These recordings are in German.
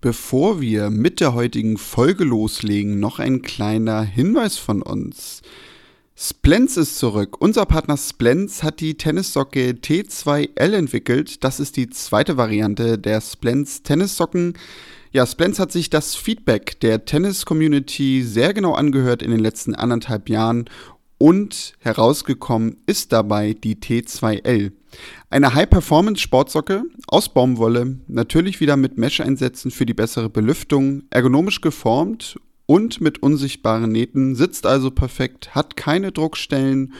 Bevor wir mit der heutigen Folge loslegen, noch ein kleiner Hinweis von uns. Splens ist zurück. Unser Partner Splens hat die Tennissocke T2L entwickelt. Das ist die zweite Variante der Splens Tennissocken. Ja, Splens hat sich das Feedback der Tennis-Community sehr genau angehört in den letzten anderthalb Jahren und herausgekommen ist dabei die T2L. Eine High-Performance-Sportsocke aus Baumwolle, natürlich wieder mit Mesh-Einsätzen für die bessere Belüftung, ergonomisch geformt und mit unsichtbaren Nähten, sitzt also perfekt, hat keine Druckstellen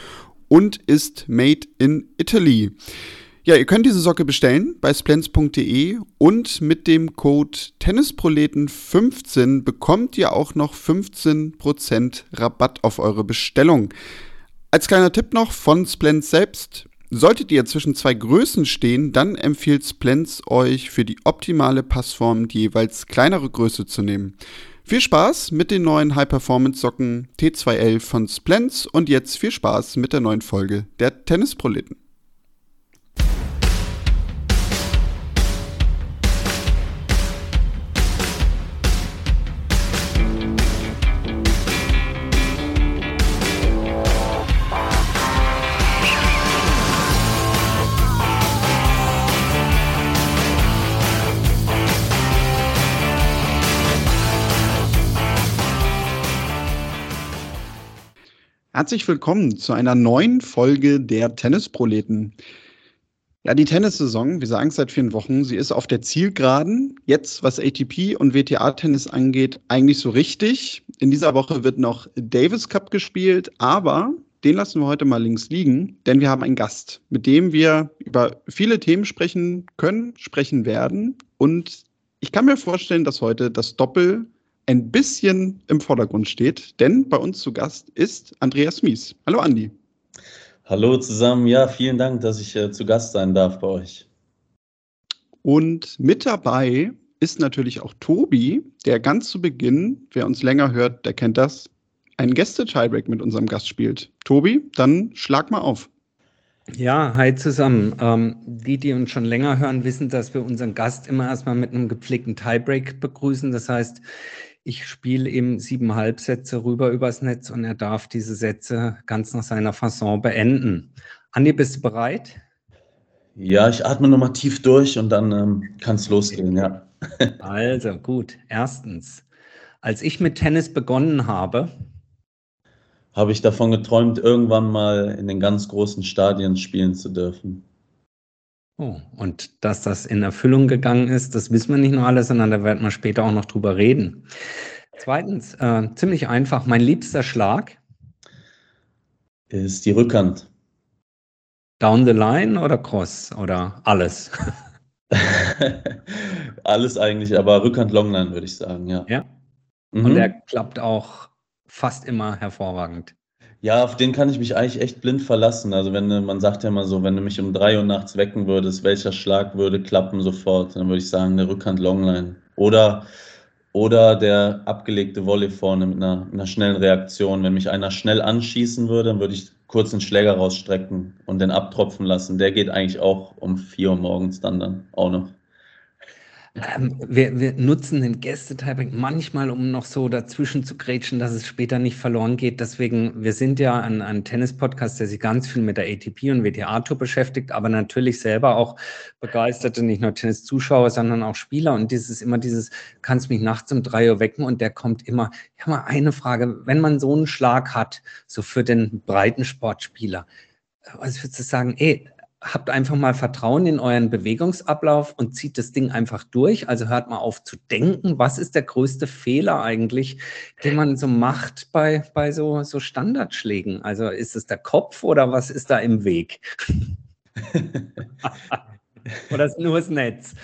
und ist made in Italy. Ja, ihr könnt diese Socke bestellen bei splens.de und mit dem Code Tennisproleten15 bekommt ihr auch noch 15% Rabatt auf eure Bestellung. Als kleiner Tipp noch von Splens selbst, Solltet ihr zwischen zwei Größen stehen, dann empfiehlt Splens euch für die optimale Passform die jeweils kleinere Größe zu nehmen. Viel Spaß mit den neuen High-Performance-Socken T2L von Splens und jetzt viel Spaß mit der neuen Folge der Tennisproleten. Herzlich willkommen zu einer neuen Folge der Tennisproleten. Ja, die Tennissaison, wir sagen es seit vielen Wochen, sie ist auf der Zielgeraden. Jetzt, was ATP und WTA-Tennis angeht, eigentlich so richtig. In dieser Woche wird noch Davis Cup gespielt, aber den lassen wir heute mal links liegen, denn wir haben einen Gast, mit dem wir über viele Themen sprechen können, sprechen werden. Und ich kann mir vorstellen, dass heute das Doppel ein bisschen im Vordergrund steht, denn bei uns zu Gast ist Andreas Mies. Hallo Andi. Hallo zusammen, ja, vielen Dank, dass ich äh, zu Gast sein darf bei euch. Und mit dabei ist natürlich auch Tobi, der ganz zu Beginn, wer uns länger hört, der kennt das, einen Gäste-Tiebreak mit unserem Gast spielt. Tobi, dann schlag mal auf. Ja, hi zusammen. Ähm, die, die uns schon länger hören, wissen, dass wir unseren Gast immer erstmal mit einem gepflegten Tiebreak begrüßen. Das heißt, ich spiele ihm sieben Halbsätze rüber übers Netz und er darf diese Sätze ganz nach seiner Fasson beenden. Andi, bist du bereit? Ja, ich atme nochmal tief durch und dann ähm, kann es losgehen, ja. also gut. Erstens, als ich mit Tennis begonnen habe, habe ich davon geträumt, irgendwann mal in den ganz großen Stadien spielen zu dürfen. Oh, und dass das in Erfüllung gegangen ist, das wissen wir nicht nur alles, sondern da werden wir später auch noch drüber reden. Zweitens, äh, ziemlich einfach, mein liebster Schlag ist die Rückhand. Down the line oder Cross oder alles? alles eigentlich, aber Rückhand Longline würde ich sagen, ja. Ja. Mhm. Und der klappt auch fast immer hervorragend. Ja, auf den kann ich mich eigentlich echt blind verlassen. Also wenn man sagt ja immer so, wenn du mich um drei Uhr nachts wecken würdest, welcher Schlag würde klappen sofort? Dann würde ich sagen, der Rückhand Longline. Oder, oder der abgelegte Volley vorne mit einer, einer schnellen Reaktion. Wenn mich einer schnell anschießen würde, dann würde ich kurz den Schläger rausstrecken und den abtropfen lassen. Der geht eigentlich auch um vier Uhr morgens dann, dann auch noch. Ähm, wir, wir, nutzen den Gäste-Typing manchmal, um noch so dazwischen zu grätschen, dass es später nicht verloren geht. Deswegen, wir sind ja ein, ein Tennis-Podcast, der sich ganz viel mit der ATP und WTA-Tour beschäftigt, aber natürlich selber auch begeisterte, nicht nur Tennis-Zuschauer, sondern auch Spieler. Und dieses immer dieses, kannst mich nachts um drei Uhr wecken und der kommt immer. Ich habe mal eine Frage, wenn man so einen Schlag hat, so für den breiten Sportspieler, was würdest du sagen, ey, habt einfach mal Vertrauen in euren Bewegungsablauf und zieht das Ding einfach durch. Also hört mal auf zu denken. Was ist der größte Fehler eigentlich, den man so macht bei, bei so, so Standardschlägen? Also ist es der Kopf oder was ist da im Weg? oder ist nur das Netz?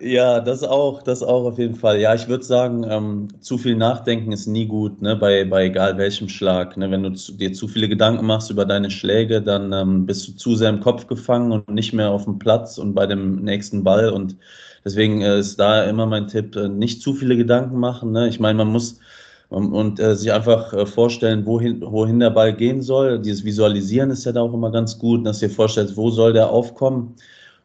Ja, das auch, das auch auf jeden Fall. Ja, ich würde sagen, ähm, zu viel Nachdenken ist nie gut, ne, bei, bei egal welchem Schlag. Ne? Wenn du zu, dir zu viele Gedanken machst über deine Schläge, dann ähm, bist du zu sehr im Kopf gefangen und nicht mehr auf dem Platz und bei dem nächsten Ball. Und deswegen äh, ist da immer mein Tipp, äh, nicht zu viele Gedanken machen. Ne? Ich meine, man muss um, und äh, sich einfach äh, vorstellen, wohin, wohin der Ball gehen soll. Dieses Visualisieren ist ja da auch immer ganz gut, dass du dir vorstellst, wo soll der aufkommen.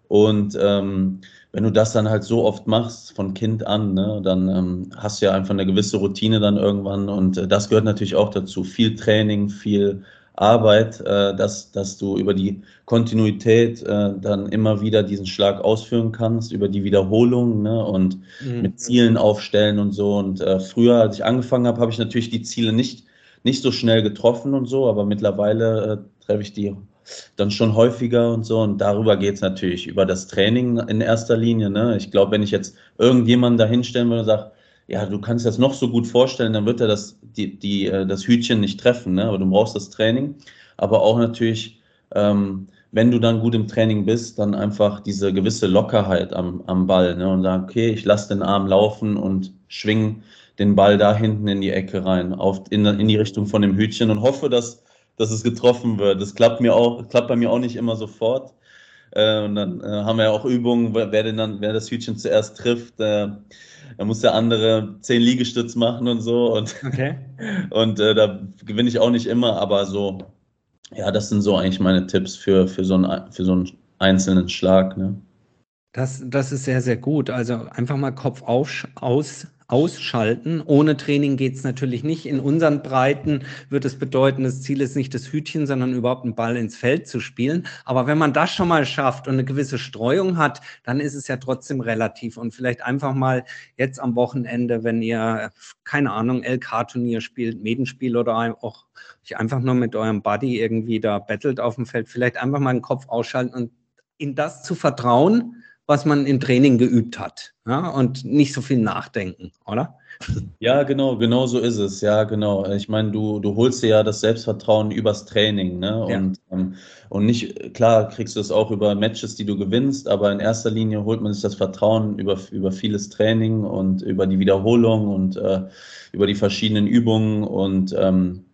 Und ähm, wenn du das dann halt so oft machst, von Kind an, ne, dann ähm, hast du ja einfach eine gewisse Routine dann irgendwann und äh, das gehört natürlich auch dazu. Viel Training, viel Arbeit, äh, dass, dass du über die Kontinuität äh, dann immer wieder diesen Schlag ausführen kannst, über die Wiederholung ne, und mhm. mit Zielen aufstellen und so. Und äh, früher, als ich angefangen habe, habe ich natürlich die Ziele nicht, nicht so schnell getroffen und so, aber mittlerweile äh, treffe ich die dann schon häufiger und so. Und darüber geht es natürlich, über das Training in erster Linie. Ne? Ich glaube, wenn ich jetzt irgendjemanden da hinstellen würde und sage, ja, du kannst das noch so gut vorstellen, dann wird er das, die, die, äh, das Hütchen nicht treffen. Ne? Aber du brauchst das Training. Aber auch natürlich, ähm, wenn du dann gut im Training bist, dann einfach diese gewisse Lockerheit am, am Ball. Ne? Und sagen, okay, ich lasse den Arm laufen und schwing den Ball da hinten in die Ecke rein, auf, in, in die Richtung von dem Hütchen und hoffe, dass dass es getroffen wird. Das klappt mir auch, klappt bei mir auch nicht immer sofort. Äh, und dann äh, haben wir ja auch Übungen, wer denn dann, wer das Hütchen zuerst trifft, äh, da muss der andere zehn Liegestütz machen und so. Und, okay. und äh, da gewinne ich auch nicht immer, aber so, ja, das sind so eigentlich meine Tipps für, für, so, einen, für so einen einzelnen Schlag. Ne? Das, das ist sehr, sehr gut. Also einfach mal Kopf auf, aus, ausschalten. Ohne Training geht es natürlich nicht. In unseren Breiten wird es bedeuten, das Ziel ist nicht das Hütchen, sondern überhaupt einen Ball ins Feld zu spielen. Aber wenn man das schon mal schafft und eine gewisse Streuung hat, dann ist es ja trotzdem relativ. Und vielleicht einfach mal jetzt am Wochenende, wenn ihr, keine Ahnung, LK-Turnier spielt, Medenspiel oder auch einfach nur mit eurem Buddy irgendwie da bettelt auf dem Feld, vielleicht einfach mal den Kopf ausschalten und in das zu vertrauen, was man im Training geübt hat. Ja? Und nicht so viel nachdenken, oder? Ja, genau, genau so ist es. Ja, genau. Ich meine, du, du holst dir ja das Selbstvertrauen übers Training, ne? Ja. Und, ähm, und nicht, klar kriegst du es auch über Matches, die du gewinnst, aber in erster Linie holt man sich das Vertrauen über, über vieles Training und über die Wiederholung und äh, über die verschiedenen Übungen und ähm,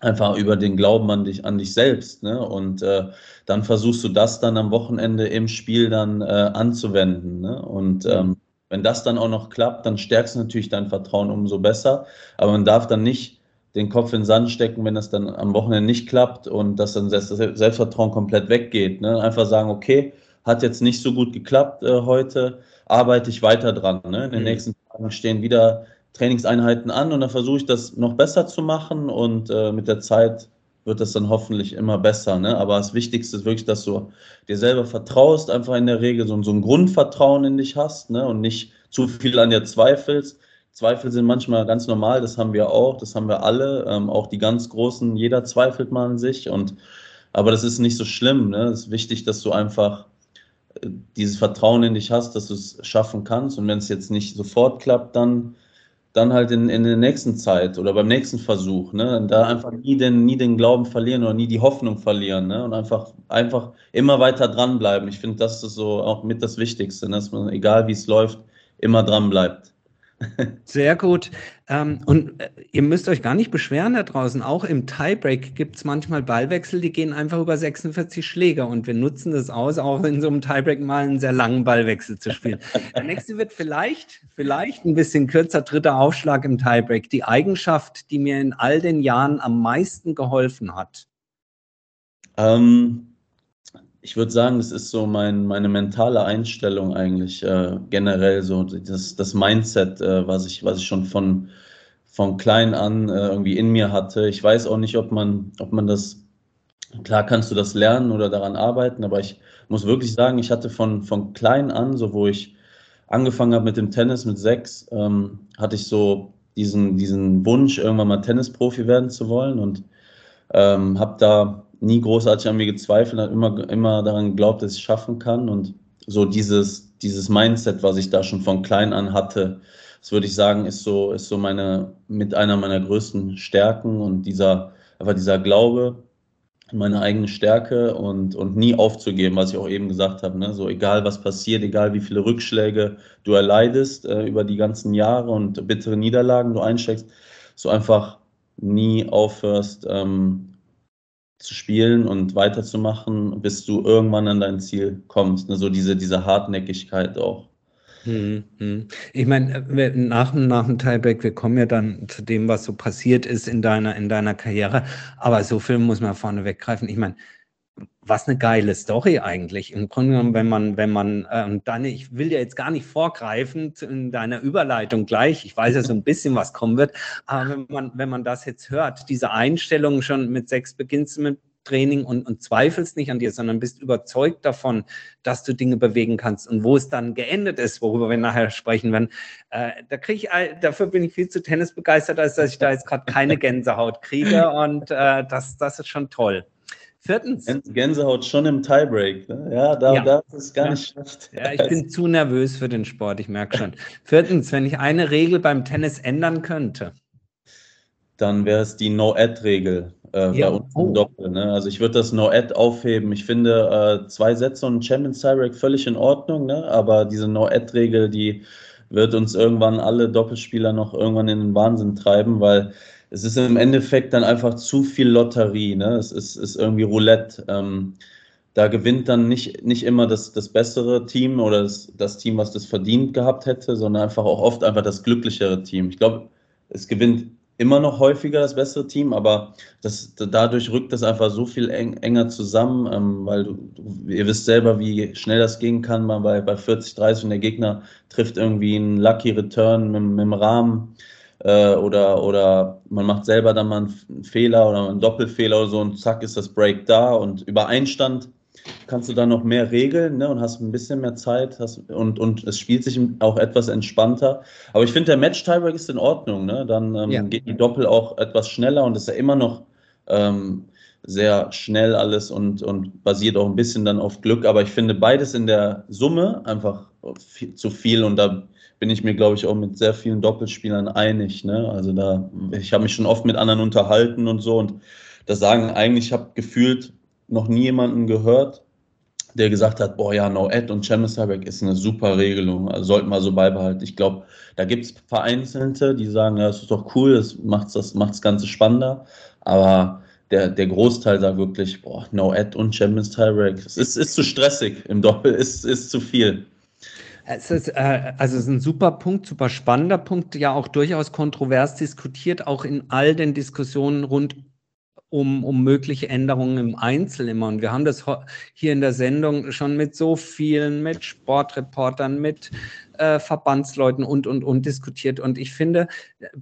einfach über den Glauben an dich, an dich selbst. Ne? Und äh, dann versuchst du das dann am Wochenende im Spiel dann äh, anzuwenden. Ne? Und ähm, wenn das dann auch noch klappt, dann stärkst du natürlich dein Vertrauen umso besser. Aber man darf dann nicht den Kopf in den Sand stecken, wenn das dann am Wochenende nicht klappt und dass dann das Selbstvertrauen komplett weggeht. Ne? Einfach sagen, okay, hat jetzt nicht so gut geklappt äh, heute, arbeite ich weiter dran. Ne? In den mhm. nächsten Tagen stehen wieder Trainingseinheiten an und dann versuche ich das noch besser zu machen und äh, mit der Zeit wird das dann hoffentlich immer besser. Ne? Aber das Wichtigste ist wirklich, dass du dir selber vertraust, einfach in der Regel so, so ein Grundvertrauen in dich hast ne? und nicht zu viel an dir zweifelst. Zweifel sind manchmal ganz normal, das haben wir auch, das haben wir alle, ähm, auch die ganz Großen, jeder zweifelt mal an sich und aber das ist nicht so schlimm. Ne? Es ist wichtig, dass du einfach äh, dieses Vertrauen in dich hast, dass du es schaffen kannst und wenn es jetzt nicht sofort klappt, dann dann halt in, in der nächsten Zeit oder beim nächsten Versuch, ne? da einfach nie den, nie den Glauben verlieren oder nie die Hoffnung verlieren, ne? Und einfach, einfach immer weiter dranbleiben. Ich finde, das ist so auch mit das Wichtigste, ne? dass man, egal wie es läuft, immer dran bleibt. Sehr gut. Ähm, und äh, ihr müsst euch gar nicht beschweren da draußen. Auch im Tiebreak gibt es manchmal Ballwechsel, die gehen einfach über 46 Schläger. Und wir nutzen das aus, auch in so einem Tiebreak mal einen sehr langen Ballwechsel zu spielen. Der nächste wird vielleicht, vielleicht ein bisschen kürzer, dritter Aufschlag im Tiebreak. Die Eigenschaft, die mir in all den Jahren am meisten geholfen hat. Ähm, ich würde sagen, das ist so mein, meine mentale Einstellung eigentlich äh, generell so das, das Mindset, äh, was ich was ich schon von von klein an äh, irgendwie in mir hatte. Ich weiß auch nicht, ob man ob man das klar kannst du das lernen oder daran arbeiten, aber ich muss wirklich sagen, ich hatte von von klein an, so wo ich angefangen habe mit dem Tennis mit sechs, ähm, hatte ich so diesen diesen Wunsch irgendwann mal Tennisprofi werden zu wollen und ähm, habe da nie großartig an mir gezweifelt, hat immer, immer daran geglaubt, dass ich es schaffen kann. Und so dieses, dieses Mindset, was ich da schon von klein an hatte, das würde ich sagen, ist so, ist so meine, mit einer meiner größten Stärken und dieser, einfach dieser Glaube, meine eigene Stärke und, und nie aufzugeben, was ich auch eben gesagt habe. Ne? So egal was passiert, egal wie viele Rückschläge du erleidest äh, über die ganzen Jahre und bittere Niederlagen du einsteckst, so einfach nie aufhörst, ähm, zu spielen und weiterzumachen, bis du irgendwann an dein Ziel kommst. Ne? So diese, diese Hartnäckigkeit auch. Hm, hm. Ich meine, nach, nach dem Tiebreak, wir kommen ja dann zu dem, was so passiert ist in deiner, in deiner Karriere, aber so viel muss man vorne weggreifen. Ich meine, was eine geile Story eigentlich. Im Grunde genommen, wenn man, wenn man, ähm, deine, ich will dir jetzt gar nicht vorgreifen in deiner Überleitung gleich, ich weiß ja so ein bisschen, was kommen wird, aber wenn man, wenn man das jetzt hört, diese Einstellung schon mit sechs beginnst du mit Training und, und zweifelst nicht an dir, sondern bist überzeugt davon, dass du Dinge bewegen kannst und wo es dann geendet ist, worüber wir nachher sprechen werden. Äh, da kriege ich, dafür bin ich viel zu Tennis begeistert, als dass ich da jetzt gerade keine Gänsehaut kriege und äh, das, das ist schon toll. Viertens. Gänsehaut schon im Tiebreak. Ne? Ja, da, ja. das ist gar ja. nicht schlecht. Ja, ich bin zu nervös für den Sport, ich merke schon. Viertens, wenn ich eine Regel beim Tennis ändern könnte. Dann wäre es die No-Ad-Regel äh, ja. bei uns im oh. Doppel. Ne? Also ich würde das No-Ad aufheben. Ich finde äh, zwei Sätze und Champions Tiebreak völlig in Ordnung, ne? aber diese No-Ad-Regel, die wird uns irgendwann alle Doppelspieler noch irgendwann in den Wahnsinn treiben, weil es ist im Endeffekt dann einfach zu viel Lotterie. Ne? Es ist, ist irgendwie Roulette. Ähm, da gewinnt dann nicht, nicht immer das, das bessere Team oder das, das Team, was das verdient gehabt hätte, sondern einfach auch oft einfach das glücklichere Team. Ich glaube, es gewinnt immer noch häufiger das bessere Team, aber das, dadurch rückt das einfach so viel eng, enger zusammen, ähm, weil du, du, ihr wisst selber, wie schnell das gehen kann, mal bei, bei 40, 30 und der Gegner trifft irgendwie einen Lucky Return mit, mit dem Rahmen äh, oder, oder man macht selber dann mal einen Fehler oder einen Doppelfehler oder so und zack ist das Break da und über Einstand kannst du dann noch mehr regeln ne, und hast ein bisschen mehr Zeit hast, und, und es spielt sich auch etwas entspannter. Aber ich finde, der Match-Tiebreak ist in Ordnung. Ne? Dann ähm, ja. geht die Doppel auch etwas schneller und ist ja immer noch ähm, sehr schnell alles und, und basiert auch ein bisschen dann auf Glück. Aber ich finde beides in der Summe einfach zu viel und da bin ich mir, glaube ich, auch mit sehr vielen Doppelspielern einig. Ne? Also da, ich habe mich schon oft mit anderen unterhalten und so und das sagen eigentlich, ich habe gefühlt noch nie jemanden gehört, der gesagt hat, boah ja, No-Ad und Champions Tieback ist eine super Regelung, also sollten wir so beibehalten. Ich glaube, da gibt es Vereinzelte, die sagen, ja, das ist doch cool, das macht das, macht das Ganze spannender, aber der, der Großteil sagt wirklich, boah, No-Ad und Champions Tiebreak, es ist, ist zu stressig im Doppel, ist, ist zu viel. Es ist, äh, also es ist ein super Punkt, super spannender Punkt, ja auch durchaus kontrovers diskutiert, auch in all den Diskussionen rund um, um mögliche Änderungen im Einzel immer. Und wir haben das hier in der Sendung schon mit so vielen, mit Sportreportern, mit äh, Verbandsleuten und, und, und diskutiert. Und ich finde,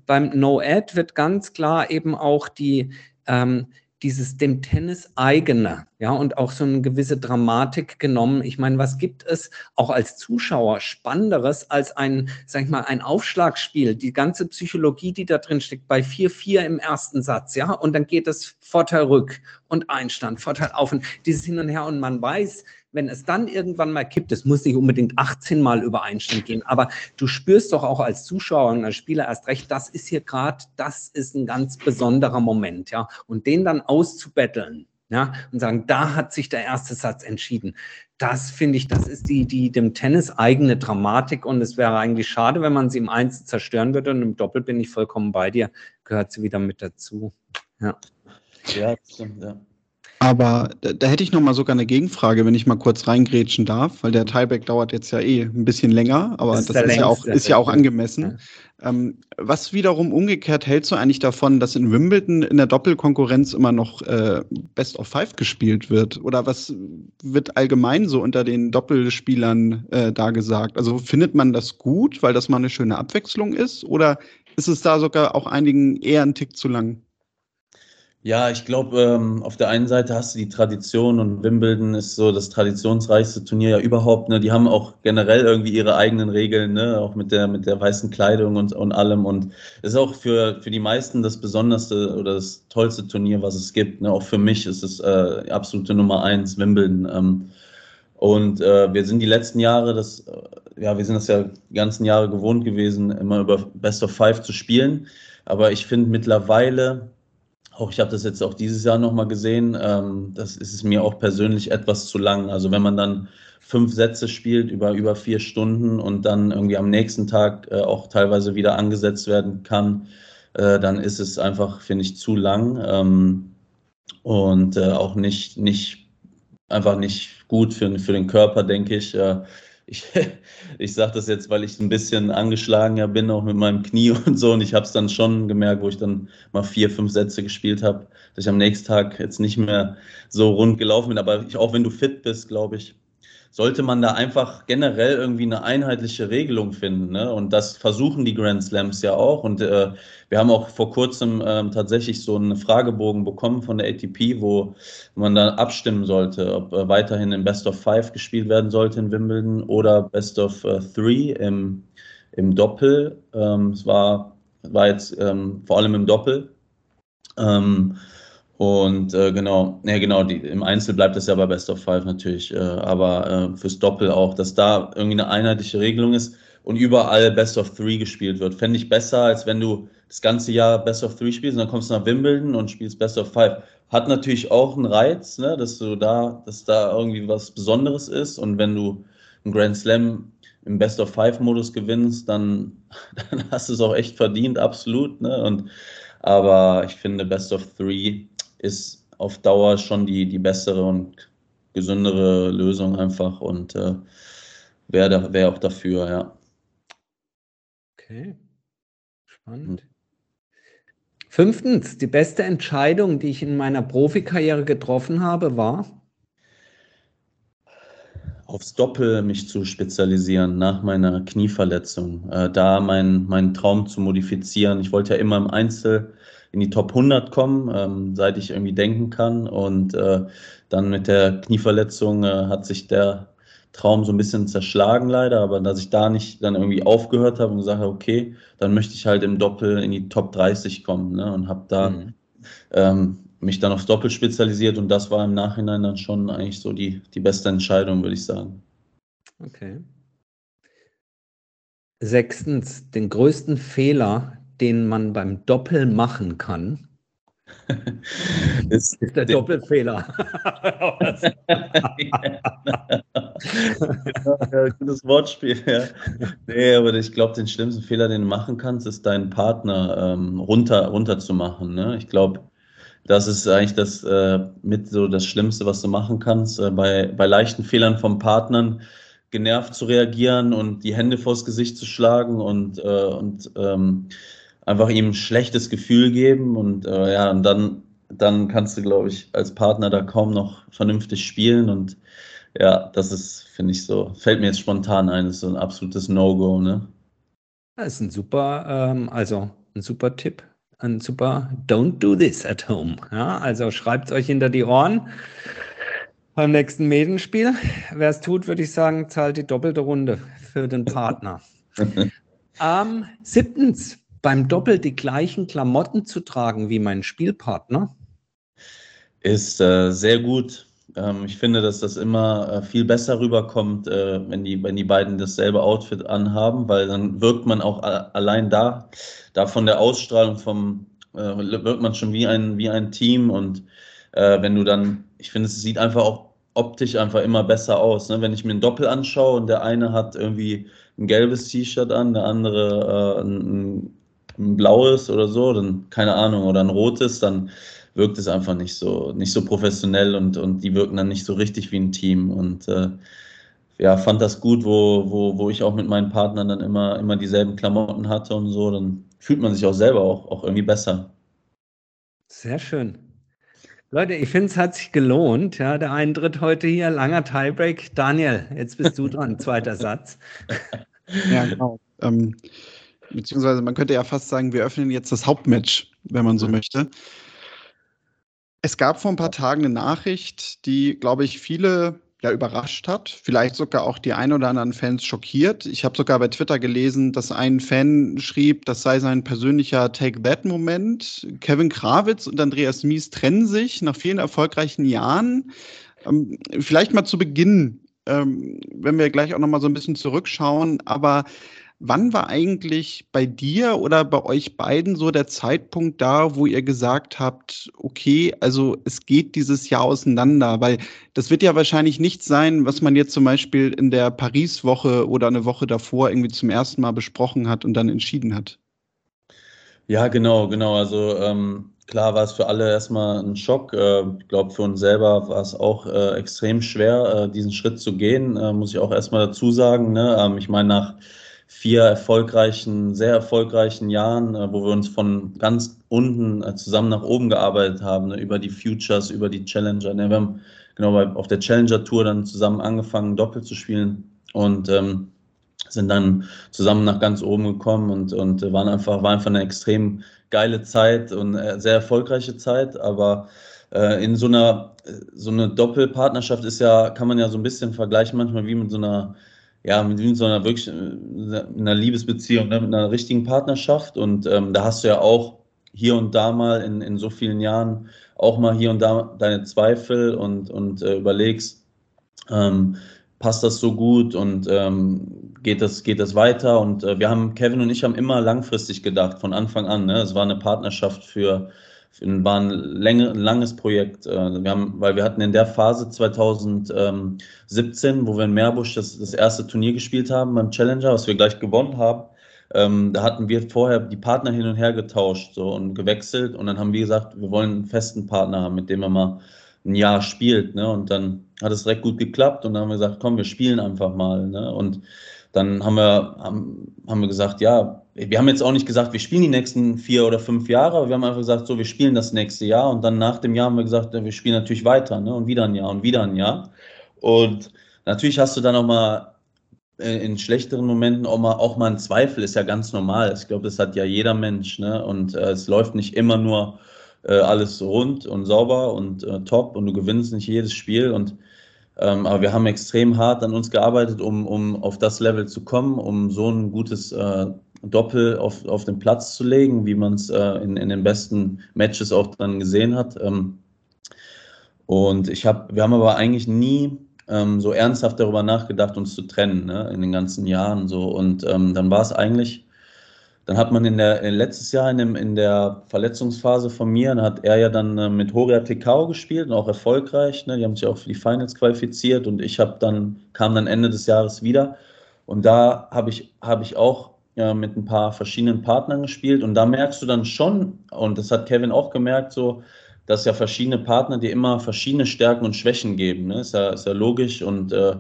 beim No-Ad wird ganz klar eben auch die, ähm, dieses dem Tennis eigene, ja, und auch so eine gewisse Dramatik genommen. Ich meine, was gibt es auch als Zuschauer Spannenderes als ein, sag ich mal, ein Aufschlagspiel, die ganze Psychologie, die da drin steckt, bei 4-4 im ersten Satz, ja, und dann geht es Vorteil rück und Einstand, Vorteil auf und dieses Hin und Her und man weiß, wenn es dann irgendwann mal kippt, es muss nicht unbedingt 18 Mal über Einstand gehen, aber du spürst doch auch als Zuschauer und als Spieler erst recht, das ist hier gerade, das ist ein ganz besonderer Moment, ja. Und den dann auszubetteln, ja, und sagen, da hat sich der erste Satz entschieden. Das finde ich, das ist die, die dem Tennis eigene Dramatik und es wäre eigentlich schade, wenn man sie im Einzel zerstören würde und im Doppel bin ich vollkommen bei dir, gehört sie wieder mit dazu. Ja. Ja, stimmt, ja. Aber da, da, hätte ich noch mal sogar eine Gegenfrage, wenn ich mal kurz reingrätschen darf, weil der Tieback dauert jetzt ja eh ein bisschen länger, aber das ist, das ist ja, auch, ist ja auch angemessen. Ja. Ähm, was wiederum umgekehrt hältst du eigentlich davon, dass in Wimbledon in der Doppelkonkurrenz immer noch äh, Best of Five gespielt wird? Oder was wird allgemein so unter den Doppelspielern äh, da gesagt? Also findet man das gut, weil das mal eine schöne Abwechslung ist? Oder ist es da sogar auch einigen eher ein Tick zu lang? Ja, ich glaube, ähm, auf der einen Seite hast du die Tradition und Wimbledon ist so das traditionsreichste Turnier ja überhaupt. Ne? Die haben auch generell irgendwie ihre eigenen Regeln, ne? auch mit der, mit der weißen Kleidung und, und allem. Und ist auch für, für die meisten das besonderste oder das tollste Turnier, was es gibt. Ne? Auch für mich ist es äh, absolute Nummer eins, Wimbledon. Ähm, und äh, wir sind die letzten Jahre, das, äh, ja, wir sind das ja die ganzen Jahre gewohnt gewesen, immer über Best of Five zu spielen. Aber ich finde mittlerweile, auch ich habe das jetzt auch dieses Jahr nochmal gesehen, ähm, das ist mir auch persönlich etwas zu lang. Also wenn man dann fünf Sätze spielt über über vier Stunden und dann irgendwie am nächsten Tag äh, auch teilweise wieder angesetzt werden kann, äh, dann ist es einfach, finde ich, zu lang ähm, und äh, auch nicht, nicht, einfach nicht gut für, für den Körper, denke ich. Ich, ich sage das jetzt, weil ich ein bisschen angeschlagen ja bin, auch mit meinem Knie und so. Und ich habe es dann schon gemerkt, wo ich dann mal vier, fünf Sätze gespielt habe, dass ich am nächsten Tag jetzt nicht mehr so rund gelaufen bin. Aber ich, auch wenn du fit bist, glaube ich, sollte man da einfach generell irgendwie eine einheitliche Regelung finden. Ne? Und das versuchen die Grand Slams ja auch. Und äh, wir haben auch vor kurzem äh, tatsächlich so einen Fragebogen bekommen von der ATP, wo man da abstimmen sollte, ob äh, weiterhin in Best of Five gespielt werden sollte in Wimbledon oder Best of äh, Three im, im Doppel. Ähm, es war, war jetzt ähm, vor allem im Doppel. Ähm, und äh, genau, ja genau, die, im Einzel bleibt es ja bei Best of Five natürlich, äh, aber äh, fürs Doppel auch, dass da irgendwie eine einheitliche Regelung ist und überall Best of Three gespielt wird. Fände ich besser, als wenn du das ganze Jahr Best of Three spielst und dann kommst du nach Wimbledon und spielst Best of Five. Hat natürlich auch einen Reiz, ne, dass du da, dass da irgendwie was Besonderes ist und wenn du einen Grand Slam im Best of Five Modus gewinnst, dann, dann hast du es auch echt verdient, absolut. Ne? Und aber ich finde Best of Three ist auf Dauer schon die, die bessere und gesündere Lösung einfach und äh, wäre wär auch dafür, ja. Okay, spannend. Hm. Fünftens, die beste Entscheidung, die ich in meiner Profikarriere getroffen habe, war? Aufs Doppel mich zu spezialisieren nach meiner Knieverletzung. Äh, da meinen mein Traum zu modifizieren. Ich wollte ja immer im Einzel in die Top 100 kommen, ähm, seit ich irgendwie denken kann. Und äh, dann mit der Knieverletzung äh, hat sich der Traum so ein bisschen zerschlagen leider, aber dass ich da nicht dann irgendwie aufgehört habe und gesagt habe, okay, dann möchte ich halt im Doppel in die Top 30 kommen ne? und habe da mhm. ähm, mich dann aufs Doppel spezialisiert und das war im Nachhinein dann schon eigentlich so die, die beste Entscheidung, würde ich sagen. Okay. Sechstens, den größten Fehler, den man beim Doppel machen kann, ist, ist der Doppelfehler. ja, gutes Wortspiel, ja. Nee, aber ich glaube, den schlimmsten Fehler, den du machen kannst, ist deinen Partner ähm, runter, runter zu machen. Ne? Ich glaube, das ist eigentlich das äh, mit so das Schlimmste, was du machen kannst. Äh, bei, bei leichten Fehlern vom Partnern genervt zu reagieren und die Hände vors Gesicht zu schlagen und, äh, und ähm, einfach ihm ein schlechtes Gefühl geben und äh, ja, und dann, dann kannst du, glaube ich, als Partner da kaum noch vernünftig spielen und ja, das ist, finde ich so, fällt mir jetzt spontan ein, ist so ein absolutes No-Go, ne? Das ist ein super, ähm, also ein super Tipp, ein super Don't do this at home. Ja, also schreibt euch hinter die Ohren beim nächsten Medenspiel. Wer es tut, würde ich sagen, zahlt die doppelte Runde für den Partner. ähm, siebtens, beim Doppel die gleichen Klamotten zu tragen wie mein Spielpartner? Ist äh, sehr gut. Ähm, ich finde, dass das immer äh, viel besser rüberkommt, äh, wenn, die, wenn die beiden dasselbe Outfit anhaben, weil dann wirkt man auch allein da, da von der Ausstrahlung vom, äh, wirkt man schon wie ein, wie ein Team und äh, wenn du dann, ich finde, es sieht einfach auch optisch einfach immer besser aus. Ne? Wenn ich mir ein Doppel anschaue und der eine hat irgendwie ein gelbes T-Shirt an, der andere äh, ein, ein blaues oder so, dann keine Ahnung, oder ein rotes, dann wirkt es einfach nicht so, nicht so professionell und, und die wirken dann nicht so richtig wie ein Team. Und äh, ja, fand das gut, wo, wo, wo ich auch mit meinen Partnern dann immer, immer dieselben Klamotten hatte und so, dann fühlt man sich auch selber auch, auch irgendwie besser. Sehr schön. Leute, ich finde, es hat sich gelohnt. Ja, der Eintritt heute hier, langer Tiebreak. Daniel, jetzt bist du dran, zweiter Satz. Ja, genau. Ähm, Beziehungsweise man könnte ja fast sagen, wir öffnen jetzt das Hauptmatch, wenn man so mhm. möchte. Es gab vor ein paar Tagen eine Nachricht, die, glaube ich, viele ja überrascht hat, vielleicht sogar auch die ein oder anderen Fans schockiert. Ich habe sogar bei Twitter gelesen, dass ein Fan schrieb, das sei sein persönlicher Take-That-Moment. Kevin Krawitz und Andreas Mies trennen sich nach vielen erfolgreichen Jahren. Ähm, vielleicht mal zu Beginn, ähm, wenn wir gleich auch noch mal so ein bisschen zurückschauen, aber Wann war eigentlich bei dir oder bei euch beiden so der Zeitpunkt da, wo ihr gesagt habt, okay, also es geht dieses Jahr auseinander? Weil das wird ja wahrscheinlich nicht sein, was man jetzt zum Beispiel in der Paris-Woche oder eine Woche davor irgendwie zum ersten Mal besprochen hat und dann entschieden hat. Ja, genau, genau. Also ähm, klar war es für alle erstmal ein Schock. Äh, ich glaube, für uns selber war es auch äh, extrem schwer, äh, diesen Schritt zu gehen, muss ich auch erstmal dazu sagen. Ne? Ähm, ich meine, nach vier erfolgreichen, sehr erfolgreichen Jahren, wo wir uns von ganz unten zusammen nach oben gearbeitet haben, ne? über die Futures, über die Challenger. Ne? Wir haben genau auf der Challenger Tour dann zusammen angefangen, Doppel zu spielen und ähm, sind dann zusammen nach ganz oben gekommen und, und waren einfach, war einfach eine extrem geile Zeit und äh, sehr erfolgreiche Zeit, aber äh, in so einer so eine Doppelpartnerschaft ist ja, kann man ja so ein bisschen vergleichen manchmal wie mit so einer, ja, mit, so einer wirklich äh, einer Liebesbeziehung, ne, mit einer richtigen Partnerschaft. Und ähm, da hast du ja auch hier und da mal in, in so vielen Jahren auch mal hier und da deine Zweifel und, und äh, überlegst, ähm, passt das so gut und ähm, geht, das, geht das weiter? Und äh, wir haben, Kevin und ich haben immer langfristig gedacht, von Anfang an. Ne? Es war eine Partnerschaft für war ein, Länge, langes Projekt. Äh, wir haben, weil wir hatten in der Phase 2017, wo wir in Meerbusch das, das erste Turnier gespielt haben beim Challenger, was wir gleich gewonnen haben, ähm, da hatten wir vorher die Partner hin und her getauscht so, und gewechselt. Und dann haben wir gesagt, wir wollen einen festen Partner haben, mit dem wir mal ein Jahr spielt. Ne? Und dann hat es direkt gut geklappt und dann haben wir gesagt, komm, wir spielen einfach mal. Ne? Und dann haben wir, haben, haben wir gesagt, ja, wir haben jetzt auch nicht gesagt, wir spielen die nächsten vier oder fünf Jahre, aber wir haben einfach gesagt, so, wir spielen das nächste Jahr und dann nach dem Jahr haben wir gesagt, wir spielen natürlich weiter ne? und wieder ein Jahr und wieder ein Jahr. Und natürlich hast du dann auch mal äh, in schlechteren Momenten auch mal, auch mal einen Zweifel, ist ja ganz normal. Ich glaube, das hat ja jeder Mensch. Ne? Und äh, es läuft nicht immer nur äh, alles rund und sauber und äh, top und du gewinnst nicht jedes Spiel. Und, ähm, aber wir haben extrem hart an uns gearbeitet, um, um auf das Level zu kommen, um so ein gutes äh, Doppel auf, auf den Platz zu legen, wie man es äh, in, in den besten Matches auch dann gesehen hat. Ähm, und ich habe, wir haben aber eigentlich nie ähm, so ernsthaft darüber nachgedacht, uns zu trennen, ne, in den ganzen Jahren so. Und ähm, dann war es eigentlich dann hat man in der in letztes Jahr in, dem, in der Verletzungsphase von mir, dann hat er ja dann äh, mit Horia Tekau gespielt und auch erfolgreich. Ne? Die haben sich auch für die Finals qualifiziert und ich habe dann kam dann Ende des Jahres wieder und da habe ich habe ich auch ja, mit ein paar verschiedenen Partnern gespielt und da merkst du dann schon und das hat Kevin auch gemerkt so, dass ja verschiedene Partner dir immer verschiedene Stärken und Schwächen geben. Ne? Ist ja ist ja logisch und äh,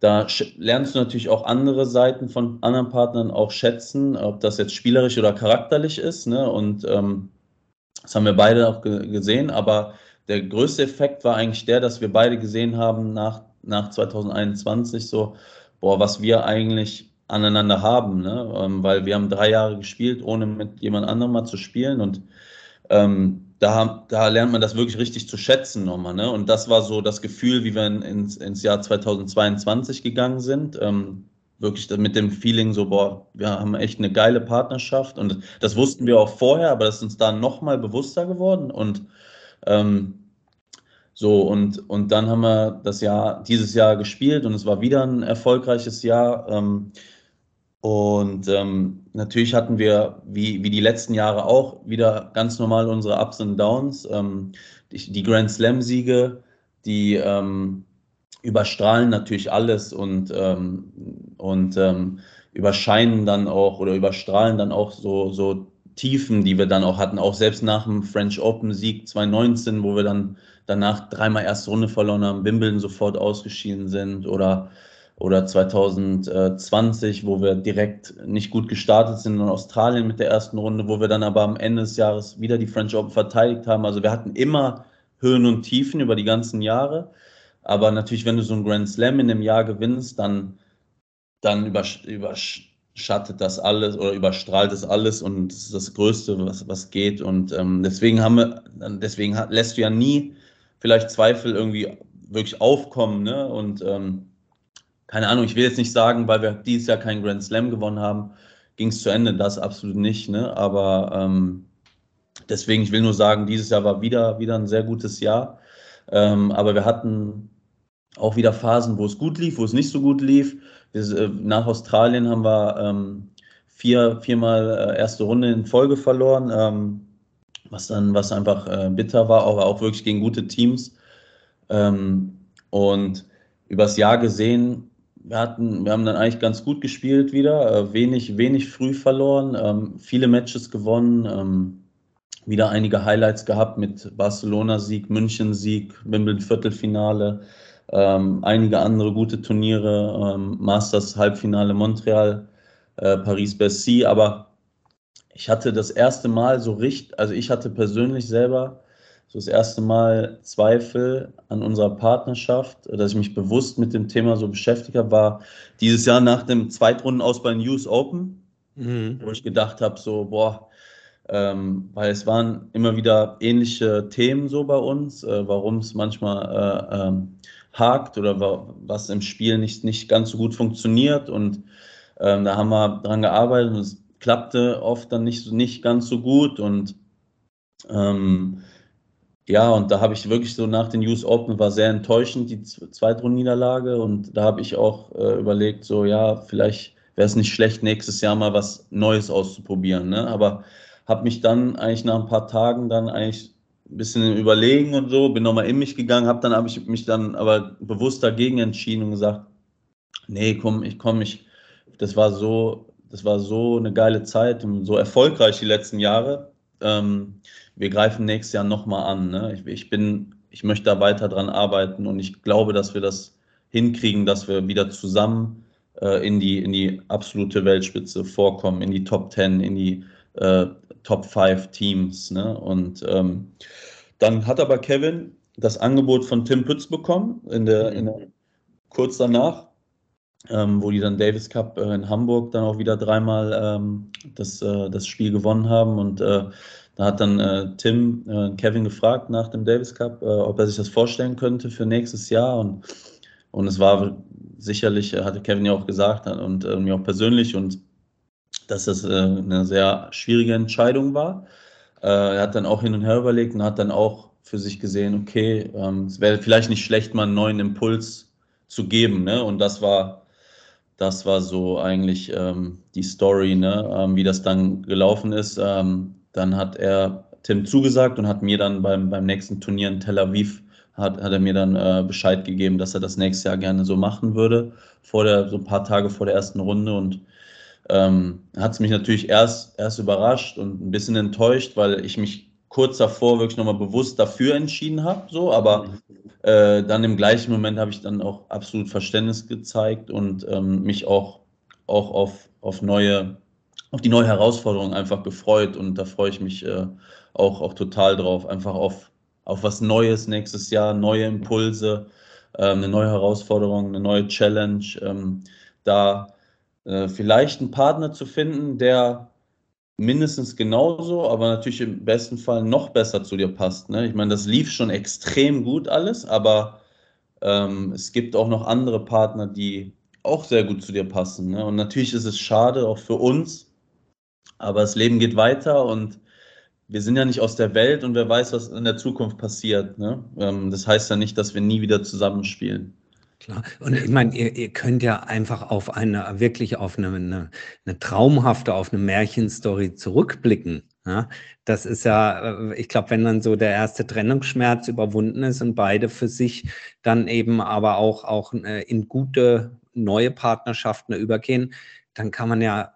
da lernst du natürlich auch andere Seiten von anderen Partnern auch schätzen, ob das jetzt spielerisch oder charakterlich ist. Ne? Und ähm, das haben wir beide auch gesehen. Aber der größte Effekt war eigentlich der, dass wir beide gesehen haben nach, nach 2021 so, boah, was wir eigentlich aneinander haben. Ne? Ähm, weil wir haben drei Jahre gespielt, ohne mit jemand anderem mal zu spielen. Und ähm, da, da lernt man das wirklich richtig zu schätzen nochmal. Ne? Und das war so das Gefühl, wie wir ins, ins Jahr 2022 gegangen sind. Ähm, wirklich mit dem Feeling so, boah, wir haben echt eine geile Partnerschaft. Und das wussten wir auch vorher, aber das ist uns da nochmal bewusster geworden. Und ähm, so, und, und dann haben wir das Jahr, dieses Jahr gespielt und es war wieder ein erfolgreiches Jahr. Ähm, und ähm, natürlich hatten wir, wie, wie die letzten Jahre auch, wieder ganz normal unsere Ups und Downs. Ähm, die, die, Grand Slam-Siege, die ähm, überstrahlen natürlich alles und, ähm, und ähm, überscheinen dann auch oder überstrahlen dann auch so, so Tiefen, die wir dann auch hatten, auch selbst nach dem French Open-Sieg 2019, wo wir dann danach dreimal erste Runde verloren haben, Wimbledon sofort ausgeschieden sind oder oder 2020, wo wir direkt nicht gut gestartet sind in Australien mit der ersten Runde, wo wir dann aber am Ende des Jahres wieder die French Open verteidigt haben. Also wir hatten immer Höhen und Tiefen über die ganzen Jahre. Aber natürlich, wenn du so einen Grand Slam in einem Jahr gewinnst, dann, dann überschattet das alles oder überstrahlt es alles und das ist das Größte, was, was geht. Und ähm, deswegen haben wir, deswegen lässt du ja nie vielleicht Zweifel irgendwie wirklich aufkommen. Ne? Und ähm, keine Ahnung, ich will jetzt nicht sagen, weil wir dieses Jahr keinen Grand Slam gewonnen haben, ging es zu Ende, das absolut nicht, ne? Aber ähm, deswegen, ich will nur sagen, dieses Jahr war wieder, wieder ein sehr gutes Jahr. Ähm, aber wir hatten auch wieder Phasen, wo es gut lief, wo es nicht so gut lief. Wir, äh, nach Australien haben wir ähm, vier, viermal äh, erste Runde in Folge verloren, ähm, was dann, was einfach äh, bitter war, aber auch wirklich gegen gute Teams. Ähm, und übers Jahr gesehen wir hatten, wir haben dann eigentlich ganz gut gespielt wieder, äh, wenig, wenig früh verloren, ähm, viele Matches gewonnen, ähm, wieder einige Highlights gehabt mit Barcelona-Sieg, München-Sieg, Wimbledon-Viertelfinale, ähm, einige andere gute Turniere, Masters-Halbfinale Montreal, äh, Paris-Bercy, aber ich hatte das erste Mal so richtig, also ich hatte persönlich selber so das erste Mal Zweifel an unserer Partnerschaft, dass ich mich bewusst mit dem Thema so beschäftigt habe, war dieses Jahr nach dem Zweitrunden aus bei den US Open, mhm. wo ich gedacht habe, so, boah, ähm, weil es waren immer wieder ähnliche Themen so bei uns, äh, warum es manchmal äh, ähm, hakt oder wa was im Spiel nicht, nicht ganz so gut funktioniert und ähm, da haben wir dran gearbeitet und es klappte oft dann nicht, nicht ganz so gut und ähm, ja, und da habe ich wirklich so nach den US Open war sehr enttäuschend, die Zweitrundenniederlage. Und da habe ich auch äh, überlegt, so ja, vielleicht wäre es nicht schlecht, nächstes Jahr mal was Neues auszuprobieren. Ne? Aber habe mich dann eigentlich nach ein paar Tagen dann eigentlich ein bisschen überlegen und so, bin nochmal in mich gegangen, habe dann habe ich mich dann aber bewusst dagegen entschieden und gesagt, nee, komm, ich komme, ich, das war so, das war so eine geile Zeit und so erfolgreich die letzten Jahre. Ähm, wir greifen nächstes Jahr nochmal an. Ne? Ich, ich, bin, ich möchte da weiter dran arbeiten und ich glaube, dass wir das hinkriegen, dass wir wieder zusammen äh, in, die, in die absolute Weltspitze vorkommen, in die Top 10, in die äh, Top 5 Teams. Ne? Und ähm, dann hat aber Kevin das Angebot von Tim Pütz bekommen, in der, in der, kurz danach, ähm, wo die dann Davis Cup äh, in Hamburg dann auch wieder dreimal ähm, das, äh, das Spiel gewonnen haben. Und äh, da hat dann äh, Tim äh, Kevin gefragt nach dem Davis Cup, äh, ob er sich das vorstellen könnte für nächstes Jahr. Und, und es war sicherlich, hatte Kevin ja auch gesagt und mir auch persönlich, und dass das eine sehr schwierige Entscheidung war. er hat dann auch hin und her überlegt und hat dann auch für sich gesehen, okay, ähm, es wäre vielleicht nicht schlecht, mal einen neuen Impuls zu geben. Ne? Und das war, das war so eigentlich ähm, die Story, ne? Ähm, wie das dann gelaufen ist. Ähm, dann hat er Tim zugesagt und hat mir dann beim, beim nächsten Turnier in Tel Aviv hat, hat er mir dann äh, Bescheid gegeben, dass er das nächstes Jahr gerne so machen würde, vor der, so ein paar Tage vor der ersten Runde. Und ähm, hat es mich natürlich erst, erst überrascht und ein bisschen enttäuscht, weil ich mich kurz davor wirklich nochmal bewusst dafür entschieden habe. So, aber äh, dann im gleichen Moment habe ich dann auch absolut Verständnis gezeigt und ähm, mich auch, auch auf, auf neue auf die neue Herausforderung einfach gefreut und da freue ich mich äh, auch, auch total drauf. Einfach auf, auf was Neues nächstes Jahr, neue Impulse, ähm, eine neue Herausforderung, eine neue Challenge. Ähm, da äh, vielleicht einen Partner zu finden, der mindestens genauso, aber natürlich im besten Fall noch besser zu dir passt. Ne? Ich meine, das lief schon extrem gut alles, aber ähm, es gibt auch noch andere Partner, die auch sehr gut zu dir passen. Ne? Und natürlich ist es schade, auch für uns, aber das Leben geht weiter und wir sind ja nicht aus der Welt und wer weiß, was in der Zukunft passiert. Ne? Ähm, das heißt ja nicht, dass wir nie wieder zusammenspielen. Klar. Und ich meine, ihr, ihr, könnt ja einfach auf eine, wirklich auf eine, eine, eine traumhafte, auf eine Märchenstory zurückblicken. Ja? Das ist ja, äh, ich glaube, wenn dann so der erste Trennungsschmerz überwunden ist und beide für sich dann eben aber auch, auch äh, in gute neue Partnerschaften übergehen, dann kann man ja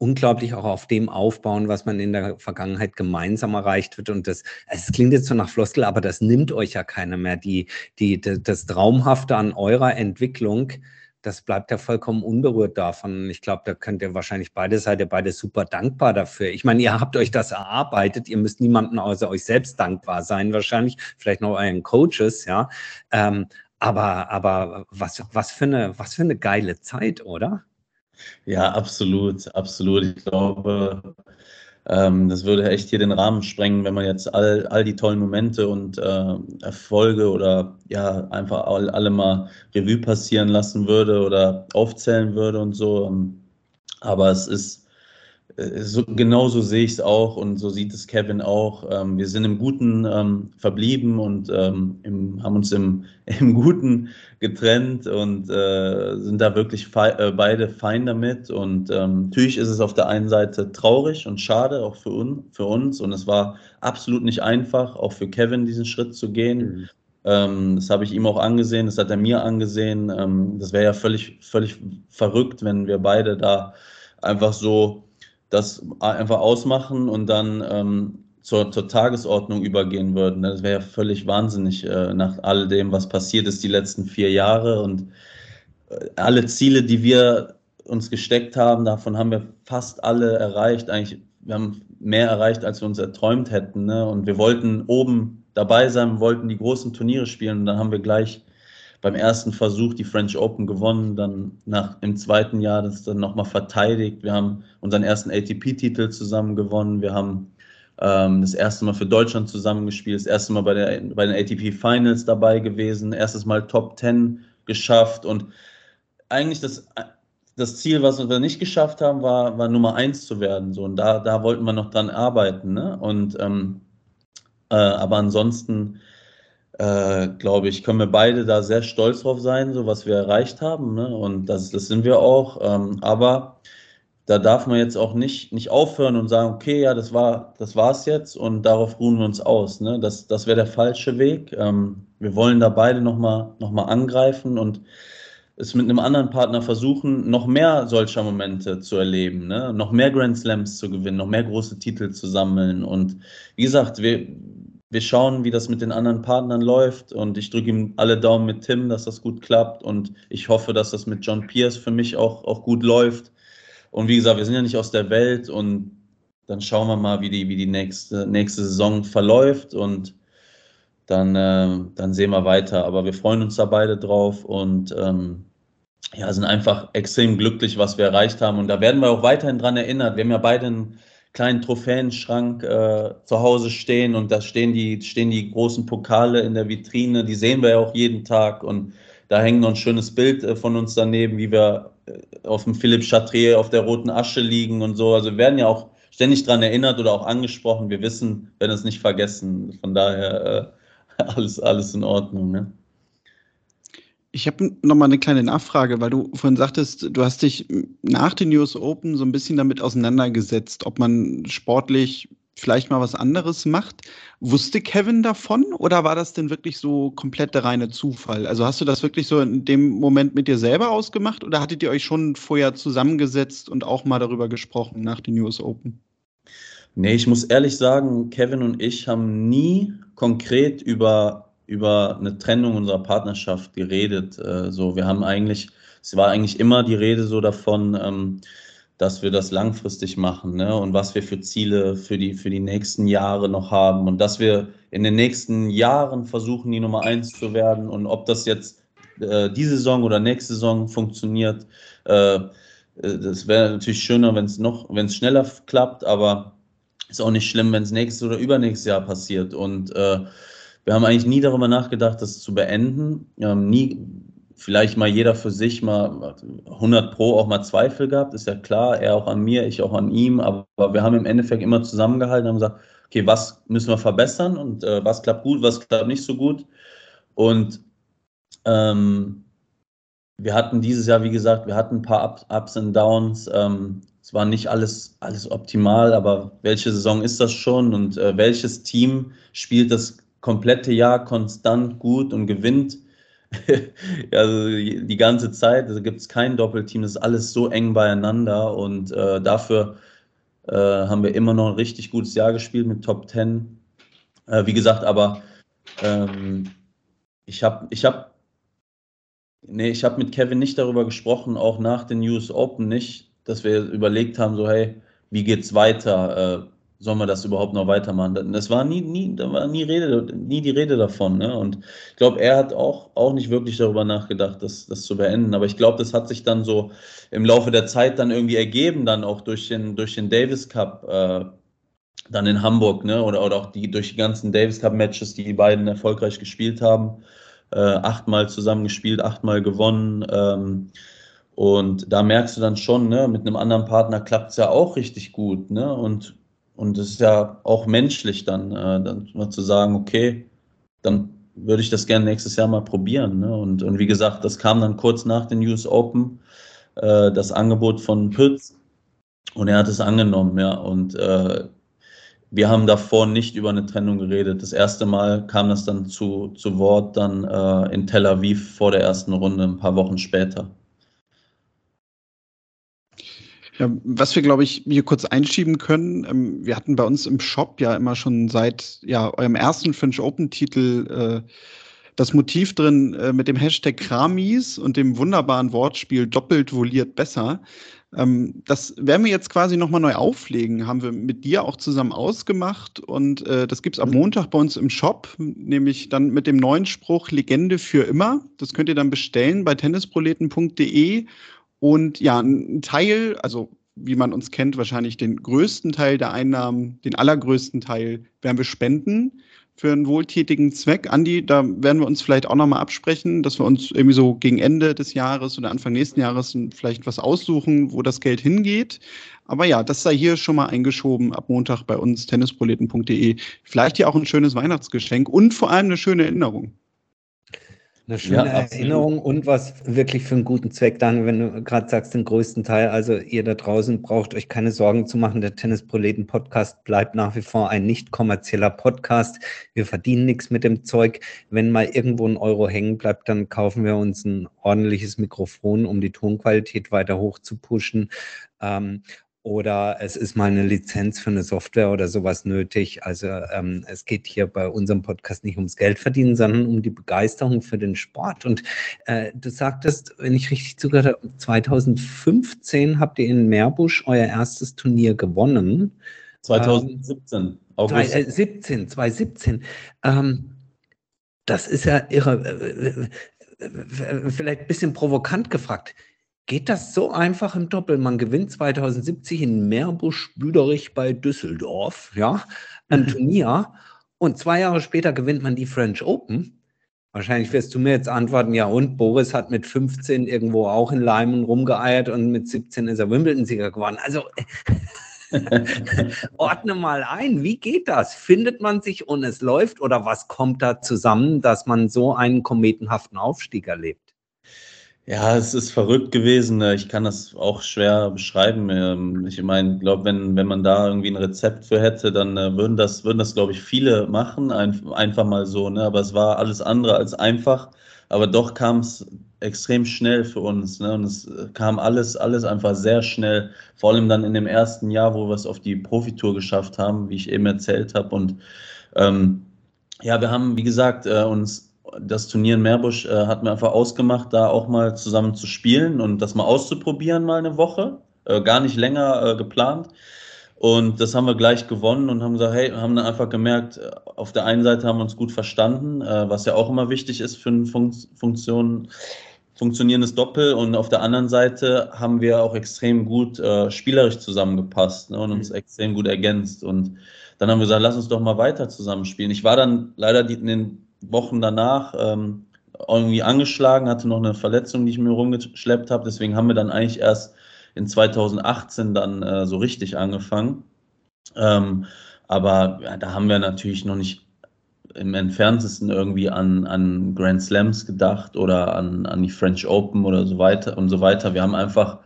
unglaublich auch auf dem aufbauen, was man in der Vergangenheit gemeinsam erreicht wird. Und das, es klingt jetzt so nach Floskel, aber das nimmt euch ja keiner mehr. Die, die, das Traumhafte an eurer Entwicklung, das bleibt ja vollkommen unberührt davon. Ich glaube, da könnt ihr wahrscheinlich beide seid ihr beide super dankbar dafür. Ich meine, ihr habt euch das erarbeitet. Ihr müsst niemandem außer euch selbst dankbar sein, wahrscheinlich, vielleicht noch euren Coaches, ja. Ähm, aber, aber was, was für eine, was für eine geile Zeit, oder? Ja, absolut, absolut. Ich glaube, ähm, das würde echt hier den Rahmen sprengen, wenn man jetzt all, all die tollen Momente und äh, Erfolge oder ja, einfach all, alle mal Revue passieren lassen würde oder aufzählen würde und so. Aber es ist so, genauso sehe ich es auch und so sieht es Kevin auch. Ähm, wir sind im Guten ähm, verblieben und ähm, im, haben uns im, im Guten getrennt und äh, sind da wirklich fe äh, beide fein damit. Und ähm, natürlich ist es auf der einen Seite traurig und schade, auch für, un für uns. Und es war absolut nicht einfach, auch für Kevin diesen Schritt zu gehen. Mhm. Ähm, das habe ich ihm auch angesehen, das hat er mir angesehen. Ähm, das wäre ja völlig, völlig verrückt, wenn wir beide da einfach so das einfach ausmachen und dann ähm, zur, zur Tagesordnung übergehen würden. Das wäre ja völlig wahnsinnig äh, nach all dem, was passiert ist die letzten vier Jahre und äh, alle Ziele, die wir uns gesteckt haben, davon haben wir fast alle erreicht. Eigentlich, wir haben mehr erreicht, als wir uns erträumt hätten. Ne? Und wir wollten oben dabei sein, wollten die großen Turniere spielen und dann haben wir gleich beim ersten Versuch die French Open gewonnen, dann nach, im zweiten Jahr das dann nochmal verteidigt. Wir haben unseren ersten ATP-Titel zusammen gewonnen. Wir haben ähm, das erste Mal für Deutschland zusammengespielt, das erste Mal bei, der, bei den ATP Finals dabei gewesen, erstes Mal Top 10 geschafft und eigentlich das, das Ziel, was wir nicht geschafft haben, war, war Nummer 1 zu werden. So, und da, da wollten wir noch dran arbeiten. Ne? Und, ähm, äh, aber ansonsten, äh, glaube ich, können wir beide da sehr stolz drauf sein, so was wir erreicht haben. Ne? Und das, das sind wir auch. Ähm, aber da darf man jetzt auch nicht, nicht aufhören und sagen, okay, ja, das war das war's jetzt und darauf ruhen wir uns aus. Ne? Das, das wäre der falsche Weg. Ähm, wir wollen da beide nochmal noch mal angreifen und es mit einem anderen Partner versuchen, noch mehr solcher Momente zu erleben, ne? noch mehr Grand Slams zu gewinnen, noch mehr große Titel zu sammeln. Und wie gesagt, wir, wir schauen, wie das mit den anderen Partnern läuft. Und ich drücke ihm alle Daumen mit Tim, dass das gut klappt. Und ich hoffe, dass das mit John Pierce für mich auch, auch gut läuft. Und wie gesagt, wir sind ja nicht aus der Welt und dann schauen wir mal, wie die, wie die nächste, nächste Saison verläuft und dann, äh, dann sehen wir weiter. Aber wir freuen uns da beide drauf und ähm, ja, sind einfach extrem glücklich, was wir erreicht haben. Und da werden wir auch weiterhin dran erinnert. Wir haben ja beide einen kleinen Trophäenschrank äh, zu Hause stehen und da stehen die, stehen die großen Pokale in der Vitrine. Die sehen wir ja auch jeden Tag und da hängt noch ein schönes Bild äh, von uns daneben, wie wir äh, auf dem Philipp Chatrier auf der roten Asche liegen und so. Also wir werden ja auch ständig daran erinnert oder auch angesprochen. Wir wissen, werden es nicht vergessen. Von daher äh, alles, alles in Ordnung. Ne? Ich habe noch mal eine kleine Nachfrage, weil du vorhin sagtest, du hast dich nach den US Open so ein bisschen damit auseinandergesetzt, ob man sportlich vielleicht mal was anderes macht. Wusste Kevin davon oder war das denn wirklich so komplett der reine Zufall? Also hast du das wirklich so in dem Moment mit dir selber ausgemacht oder hattet ihr euch schon vorher zusammengesetzt und auch mal darüber gesprochen nach den US Open? Nee, ich muss ehrlich sagen, Kevin und ich haben nie konkret über, über eine Trennung unserer Partnerschaft geredet. Äh, so, wir haben eigentlich, es war eigentlich immer die Rede so davon, ähm, dass wir das langfristig machen ne? und was wir für Ziele für die, für die nächsten Jahre noch haben und dass wir in den nächsten Jahren versuchen, die Nummer eins zu werden und ob das jetzt äh, diese Saison oder nächste Saison funktioniert, äh, äh das wäre natürlich schöner, wenn es noch, wenn es schneller klappt, aber ist auch nicht schlimm, wenn es nächstes oder übernächstes Jahr passiert und äh, wir haben eigentlich nie darüber nachgedacht, das zu beenden. Nie vielleicht mal jeder für sich mal 100 Pro auch mal Zweifel gehabt, ist ja klar, er auch an mir, ich auch an ihm, aber wir haben im Endeffekt immer zusammengehalten und haben gesagt, okay, was müssen wir verbessern und äh, was klappt gut, was klappt nicht so gut. Und ähm, wir hatten dieses Jahr, wie gesagt, wir hatten ein paar Ups und Downs. Ähm, es war nicht alles, alles optimal, aber welche Saison ist das schon und äh, welches Team spielt das komplette Jahr konstant gut und gewinnt? also die ganze Zeit, also gibt es kein Doppelteam, das ist alles so eng beieinander und äh, dafür äh, haben wir immer noch ein richtig gutes Jahr gespielt mit Top 10. Äh, wie gesagt, aber ähm, ich habe ich hab, nee, hab mit Kevin nicht darüber gesprochen, auch nach den US Open nicht, dass wir überlegt haben, so hey, wie geht's weiter? Sollen wir das überhaupt noch weitermachen? Das war nie, nie, da war nie Rede, nie die Rede davon. Ne? Und ich glaube, er hat auch, auch nicht wirklich darüber nachgedacht, das, das zu beenden. Aber ich glaube, das hat sich dann so im Laufe der Zeit dann irgendwie ergeben, dann auch durch den, durch den Davis Cup, äh, dann in Hamburg, ne? Oder, oder auch die durch die ganzen Davis Cup Matches, die die beiden erfolgreich gespielt haben. Äh, achtmal zusammen gespielt, achtmal gewonnen. Ähm, und da merkst du dann schon, ne, mit einem anderen Partner klappt es ja auch richtig gut. Ne? Und und es ist ja auch menschlich dann, äh, dann mal zu sagen, okay, dann würde ich das gerne nächstes Jahr mal probieren. Ne? Und, und wie gesagt, das kam dann kurz nach den US Open, äh, das Angebot von Pütz. Und er hat es angenommen, ja. Und äh, wir haben davor nicht über eine Trennung geredet. Das erste Mal kam das dann zu, zu Wort dann äh, in Tel Aviv vor der ersten Runde, ein paar Wochen später. Ja, was wir, glaube ich, hier kurz einschieben können, ähm, wir hatten bei uns im Shop ja immer schon seit ja, eurem ersten French Open-Titel äh, das Motiv drin äh, mit dem Hashtag Kramis und dem wunderbaren Wortspiel doppelt voliert besser. Ähm, das werden wir jetzt quasi nochmal neu auflegen, haben wir mit dir auch zusammen ausgemacht und äh, das gibt es am. Montag bei uns im Shop, nämlich dann mit dem neuen Spruch Legende für immer. Das könnt ihr dann bestellen bei tennisproleten.de und ja, ein Teil, also wie man uns kennt, wahrscheinlich den größten Teil der Einnahmen, den allergrößten Teil werden wir spenden für einen wohltätigen Zweck. Andi, da werden wir uns vielleicht auch nochmal absprechen, dass wir uns irgendwie so gegen Ende des Jahres oder Anfang nächsten Jahres vielleicht was aussuchen, wo das Geld hingeht. Aber ja, das sei hier schon mal eingeschoben ab Montag bei uns tennisproleten.de. Vielleicht hier auch ein schönes Weihnachtsgeschenk und vor allem eine schöne Erinnerung. Eine schöne ja, Erinnerung und was wirklich für einen guten Zweck, Daniel, wenn du gerade sagst, den größten Teil. Also ihr da draußen braucht euch keine Sorgen zu machen. Der Tennisproleten Podcast bleibt nach wie vor ein nicht kommerzieller Podcast. Wir verdienen nichts mit dem Zeug. Wenn mal irgendwo ein Euro hängen bleibt, dann kaufen wir uns ein ordentliches Mikrofon, um die Tonqualität weiter hoch zu pushen. Ähm, oder es ist mal eine Lizenz für eine Software oder sowas nötig. Also ähm, es geht hier bei unserem Podcast nicht ums Geld verdienen, sondern um die Begeisterung für den Sport. Und äh, du sagtest, wenn ich richtig zugehört habe, 2015 habt ihr in Meerbusch euer erstes Turnier gewonnen. 2017, ähm, August. 2017, 2017. Ähm, das ist ja irre. Äh, äh, äh, vielleicht ein bisschen provokant gefragt geht das so einfach im Doppel. Man gewinnt 2070 in Meerbusch-Büderich bei Düsseldorf, ja, ein mhm. Turnier. Und zwei Jahre später gewinnt man die French Open. Wahrscheinlich wirst du mir jetzt antworten, ja, und Boris hat mit 15 irgendwo auch in Leimen rumgeeiert und mit 17 ist er Wimbledon-Sieger geworden. Also ordne mal ein, wie geht das? Findet man sich und es läuft oder was kommt da zusammen, dass man so einen kometenhaften Aufstieg erlebt? Ja, es ist verrückt gewesen. Ne? Ich kann das auch schwer beschreiben. Ähm, ich meine, ich glaube, wenn, wenn man da irgendwie ein Rezept für hätte, dann äh, würden das, würden das, glaube ich, viele machen, einfach mal so. Ne? Aber es war alles andere als einfach. Aber doch kam es extrem schnell für uns. Ne? Und es äh, kam alles, alles einfach sehr schnell. Vor allem dann in dem ersten Jahr, wo wir es auf die Profitour geschafft haben, wie ich eben erzählt habe. Und ähm, ja, wir haben, wie gesagt, äh, uns das Turnier in Meerbusch äh, hatten wir einfach ausgemacht, da auch mal zusammen zu spielen und das mal auszuprobieren, mal eine Woche. Äh, gar nicht länger äh, geplant. Und das haben wir gleich gewonnen und haben gesagt, hey, haben dann einfach gemerkt, äh, auf der einen Seite haben wir uns gut verstanden, äh, was ja auch immer wichtig ist für ein Fun Funktion, funktionierendes Doppel. Und auf der anderen Seite haben wir auch extrem gut äh, spielerisch zusammengepasst ne, und uns mhm. extrem gut ergänzt. Und dann haben wir gesagt, lass uns doch mal weiter zusammenspielen. Ich war dann leider die, in den Wochen danach ähm, irgendwie angeschlagen, hatte noch eine Verletzung, die ich mir rumgeschleppt habe. Deswegen haben wir dann eigentlich erst in 2018 dann äh, so richtig angefangen. Ähm, aber ja, da haben wir natürlich noch nicht im entferntesten irgendwie an, an Grand Slams gedacht oder an, an die French Open oder so weiter und so weiter. Wir haben einfach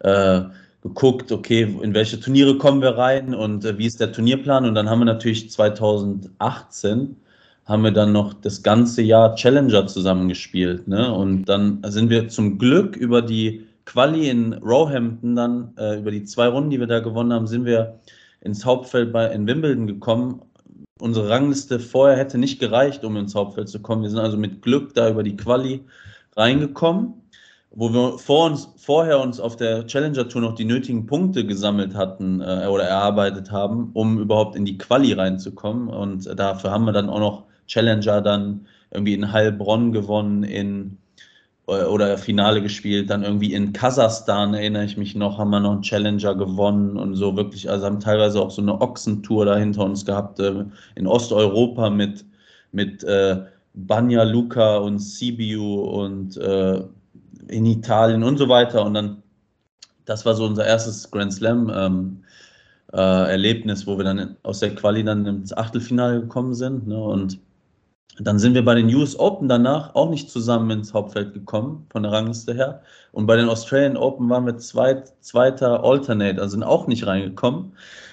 äh, geguckt, okay, in welche Turniere kommen wir rein und äh, wie ist der Turnierplan. Und dann haben wir natürlich 2018 haben wir dann noch das ganze Jahr Challenger zusammengespielt. Ne? Und dann sind wir zum Glück über die Quali in Roehampton dann, äh, über die zwei Runden, die wir da gewonnen haben, sind wir ins Hauptfeld bei, in Wimbledon gekommen. Unsere Rangliste vorher hätte nicht gereicht, um ins Hauptfeld zu kommen. Wir sind also mit Glück da über die Quali reingekommen, wo wir vor uns, vorher uns auf der Challenger Tour noch die nötigen Punkte gesammelt hatten äh, oder erarbeitet haben, um überhaupt in die Quali reinzukommen. Und dafür haben wir dann auch noch Challenger dann irgendwie in Heilbronn gewonnen, in äh, oder Finale gespielt, dann irgendwie in Kasachstan, erinnere ich mich noch, haben wir noch einen Challenger gewonnen und so wirklich, also haben teilweise auch so eine Ochsentour da hinter uns gehabt, äh, in Osteuropa mit, mit äh, Banja Luka und Sibiu und äh, in Italien und so weiter. Und dann, das war so unser erstes Grand Slam ähm, äh, Erlebnis, wo wir dann aus der Quali dann ins Achtelfinale gekommen sind. Ne? Und dann sind wir bei den US Open danach auch nicht zusammen ins Hauptfeld gekommen, von der Rangliste her. Und bei den Australian Open waren wir zweit, zweiter Alternate, also sind auch nicht reingekommen.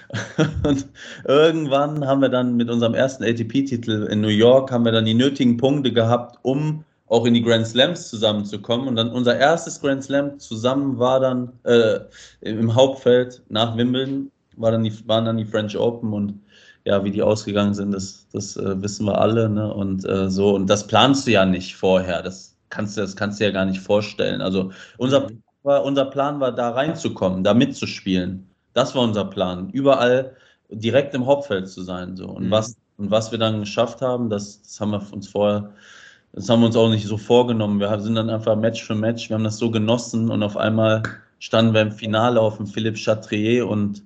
Und irgendwann haben wir dann mit unserem ersten ATP-Titel in New York, haben wir dann die nötigen Punkte gehabt, um auch in die Grand Slams zusammenzukommen. Und dann unser erstes Grand Slam zusammen war dann äh, im Hauptfeld nach Wimbledon, war dann die, waren dann die French Open und ja, wie die ausgegangen sind, das, das äh, wissen wir alle. Ne? Und äh, so, und das planst du ja nicht vorher. Das kannst du, das kannst du ja gar nicht vorstellen. Also unser, mhm. war, unser Plan war, da reinzukommen, da mitzuspielen. Das war unser Plan. Überall direkt im Hauptfeld zu sein. So. Und, mhm. was, und was wir dann geschafft haben, das, das haben wir uns vorher das haben wir uns auch nicht so vorgenommen. Wir sind dann einfach Match für Match. Wir haben das so genossen und auf einmal standen wir im Finale auf dem Philippe Chatrier und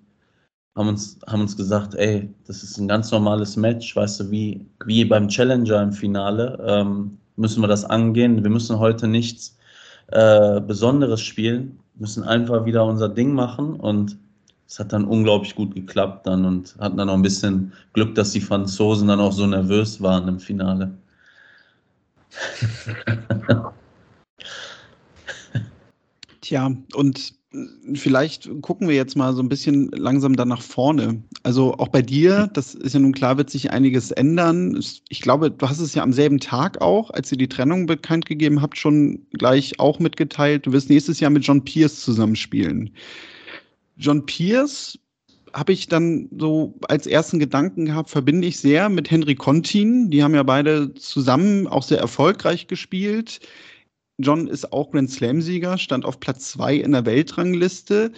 haben uns, haben uns gesagt, ey, das ist ein ganz normales Match, weißt du, wie, wie beim Challenger im Finale ähm, müssen wir das angehen. Wir müssen heute nichts äh, Besonderes spielen, müssen einfach wieder unser Ding machen und es hat dann unglaublich gut geklappt dann und hatten dann auch ein bisschen Glück, dass die Franzosen dann auch so nervös waren im Finale. Tja, und vielleicht gucken wir jetzt mal so ein bisschen langsam dann nach vorne. Also auch bei dir, das ist ja nun klar, wird sich einiges ändern. Ich glaube, du hast es ja am selben Tag auch, als ihr die Trennung bekannt gegeben habt, schon gleich auch mitgeteilt. Du wirst nächstes Jahr mit John Pierce zusammenspielen. John Pierce habe ich dann so als ersten Gedanken gehabt, verbinde ich sehr mit Henry Contin. Die haben ja beide zusammen auch sehr erfolgreich gespielt. John ist auch Grand Slam-Sieger, stand auf Platz zwei in der Weltrangliste.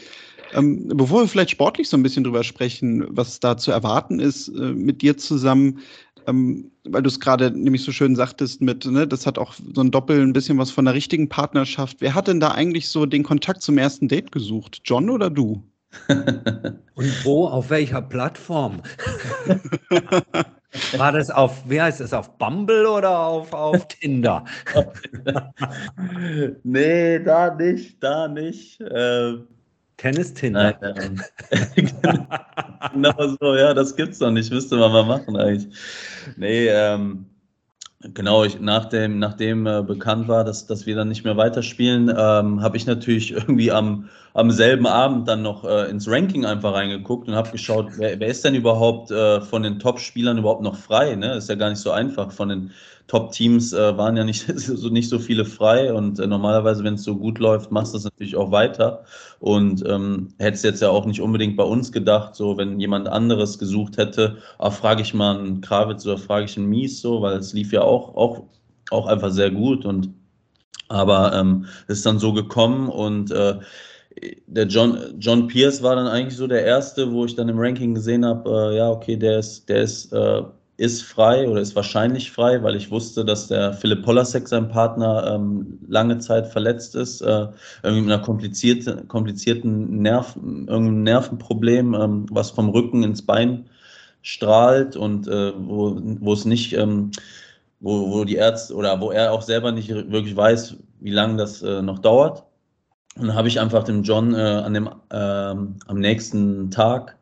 Ähm, bevor wir vielleicht sportlich so ein bisschen drüber sprechen, was da zu erwarten ist äh, mit dir zusammen, ähm, weil du es gerade nämlich so schön sagtest mit, ne, das hat auch so ein Doppel ein bisschen was von der richtigen Partnerschaft. Wer hat denn da eigentlich so den Kontakt zum ersten Date gesucht? John oder du? Und wo, auf welcher Plattform? War das auf, wie heißt es, auf Bumble oder auf, auf Tinder? nee, da nicht, da nicht. Äh, Tennis-Tinder. genau so, ja, das gibt's noch nicht, müsste man mal machen eigentlich. Nee, ähm, Genau, ich, nachdem, nachdem äh, bekannt war, dass, dass wir dann nicht mehr weiterspielen, ähm, habe ich natürlich irgendwie am, am selben Abend dann noch äh, ins Ranking einfach reingeguckt und habe geschaut, wer, wer ist denn überhaupt äh, von den Top-Spielern überhaupt noch frei? Ne? Ist ja gar nicht so einfach. Von den Top-Teams äh, waren ja nicht so, nicht so viele frei und äh, normalerweise, wenn es so gut läuft, machst du das natürlich auch weiter. Und ähm, hättest jetzt ja auch nicht unbedingt bei uns gedacht, so wenn jemand anderes gesucht hätte, ah, frage ich mal einen Krawitz oder frage ich einen Mies so, weil es lief ja auch, auch, auch einfach sehr gut und aber ähm, ist dann so gekommen und äh, der John, John Pierce war dann eigentlich so der erste, wo ich dann im Ranking gesehen habe, äh, ja, okay, der ist, der ist äh, ist frei oder ist wahrscheinlich frei, weil ich wusste, dass der Philipp Polasek, sein Partner, ähm, lange Zeit verletzt ist, äh, irgendwie mit einer komplizierten, komplizierten Nerv, irgendeinem Nervenproblem, ähm, was vom Rücken ins Bein strahlt und äh, wo, wo es nicht, ähm, wo, wo die Ärzte oder wo er auch selber nicht wirklich weiß, wie lange das äh, noch dauert. Und dann habe ich einfach dem John äh, an dem, ähm, am nächsten Tag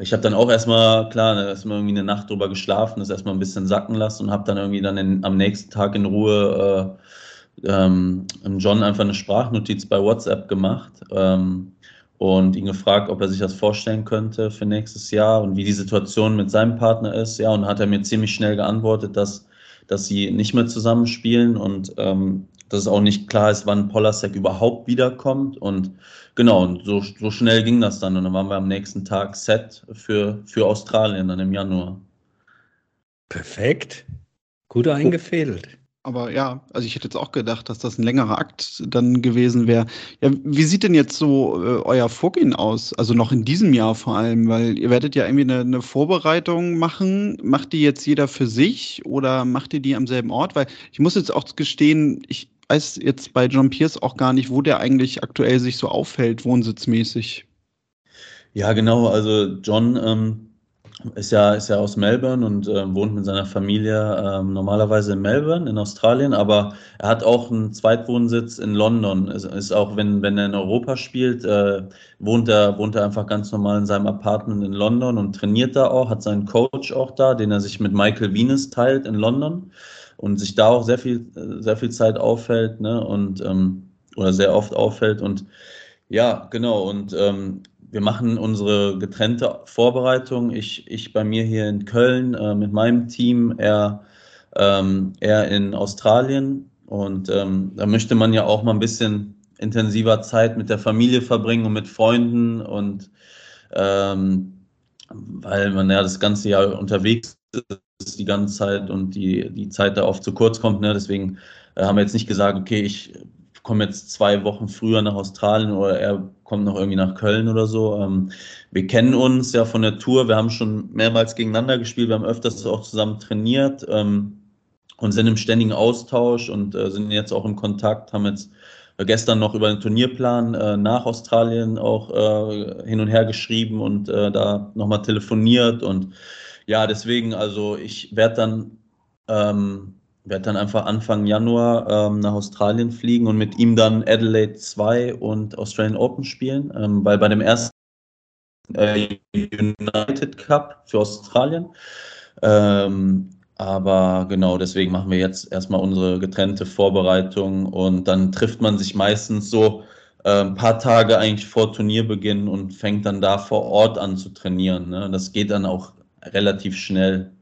ich habe dann auch erstmal, klar, erstmal irgendwie eine Nacht drüber geschlafen, das erstmal ein bisschen sacken lassen und habe dann irgendwie dann in, am nächsten Tag in Ruhe äh, ähm, John einfach eine Sprachnotiz bei WhatsApp gemacht ähm, und ihn gefragt, ob er sich das vorstellen könnte für nächstes Jahr und wie die Situation mit seinem Partner ist. Ja, und hat er mir ziemlich schnell geantwortet, dass, dass sie nicht mehr zusammenspielen und ähm, dass es auch nicht klar ist, wann Polasek überhaupt wiederkommt. Und genau, und so, so schnell ging das dann. Und dann waren wir am nächsten Tag set für, für Australien dann im Januar. Perfekt. Gut eingefädelt. Aber ja, also ich hätte jetzt auch gedacht, dass das ein längerer Akt dann gewesen wäre. Ja, wie sieht denn jetzt so äh, euer Vorgehen aus? Also noch in diesem Jahr vor allem, weil ihr werdet ja irgendwie eine, eine, Vorbereitung machen. Macht die jetzt jeder für sich oder macht ihr die am selben Ort? Weil ich muss jetzt auch gestehen, ich weiß jetzt bei John Pierce auch gar nicht, wo der eigentlich aktuell sich so aufhält, wohnsitzmäßig. Ja, genau. Also John ähm, ist, ja, ist ja aus Melbourne und äh, wohnt mit seiner Familie ähm, normalerweise in Melbourne in Australien, aber er hat auch einen Zweitwohnsitz in London. Es ist auch, wenn, wenn er in Europa spielt, äh, wohnt, er, wohnt er einfach ganz normal in seinem Apartment in London und trainiert da auch, hat seinen Coach auch da, den er sich mit Michael Venus teilt in London und sich da auch sehr viel, sehr viel Zeit auffällt, ne? Und ähm, oder sehr oft auffällt. Und ja, genau. Und ähm, wir machen unsere getrennte Vorbereitung. Ich, ich bei mir hier in Köln äh, mit meinem Team, er, ähm, er in Australien. Und ähm, da möchte man ja auch mal ein bisschen intensiver Zeit mit der Familie verbringen und mit Freunden und ähm, weil man ja das ganze Jahr unterwegs ist die ganze Zeit und die, die Zeit da oft zu kurz kommt. Ne? Deswegen äh, haben wir jetzt nicht gesagt, okay, ich komme jetzt zwei Wochen früher nach Australien oder er kommt noch irgendwie nach Köln oder so. Ähm, wir kennen uns ja von der Tour, wir haben schon mehrmals gegeneinander gespielt, wir haben öfters auch zusammen trainiert ähm, und sind im ständigen Austausch und äh, sind jetzt auch im Kontakt, haben jetzt gestern noch über den Turnierplan äh, nach Australien auch äh, hin und her geschrieben und äh, da nochmal telefoniert. Und ja, deswegen, also ich werde dann, ähm, werd dann einfach Anfang Januar ähm, nach Australien fliegen und mit ihm dann Adelaide 2 und Australian Open spielen, ähm, weil bei dem ersten äh, United Cup für Australien ähm, aber genau, deswegen machen wir jetzt erstmal unsere getrennte Vorbereitung und dann trifft man sich meistens so ein paar Tage eigentlich vor Turnierbeginn und fängt dann da vor Ort an zu trainieren. Ne? Das geht dann auch relativ schnell.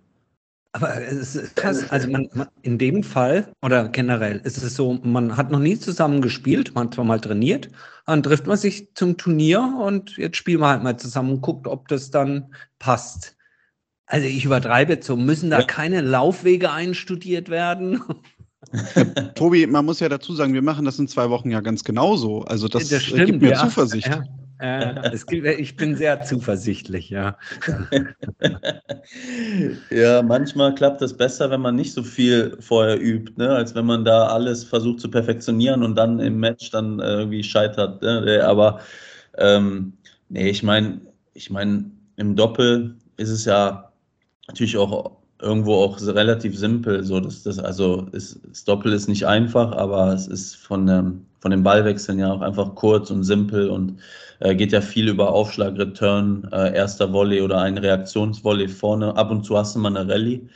Aber es ist krass, also man, man, in dem Fall oder generell ist es so, man hat noch nie zusammen gespielt, man hat zwar mal trainiert, dann trifft man sich zum Turnier und jetzt spielen wir halt mal zusammen und guckt, ob das dann passt. Also ich übertreibe jetzt so, müssen da ja. keine Laufwege einstudiert werden? Ja, Tobi, man muss ja dazu sagen, wir machen das in zwei Wochen ja ganz genauso. Also das, das stimmt, gibt mir ja. Zuversicht. Äh, gibt, ich bin sehr zuversichtlich, ja. ja, manchmal klappt das besser, wenn man nicht so viel vorher übt, ne? als wenn man da alles versucht zu perfektionieren und dann im Match dann irgendwie scheitert. Ne? Aber ähm, nee, ich meine, ich meine, im Doppel ist es ja natürlich auch irgendwo auch relativ simpel. So, dass das, also ist, das Doppel ist nicht einfach, aber es ist von, ähm, von den Ballwechseln ja auch einfach kurz und simpel und äh, geht ja viel über Aufschlag, Return, äh, erster Volley oder ein Reaktionsvolley vorne. Ab und zu hast du mal eine Rallye.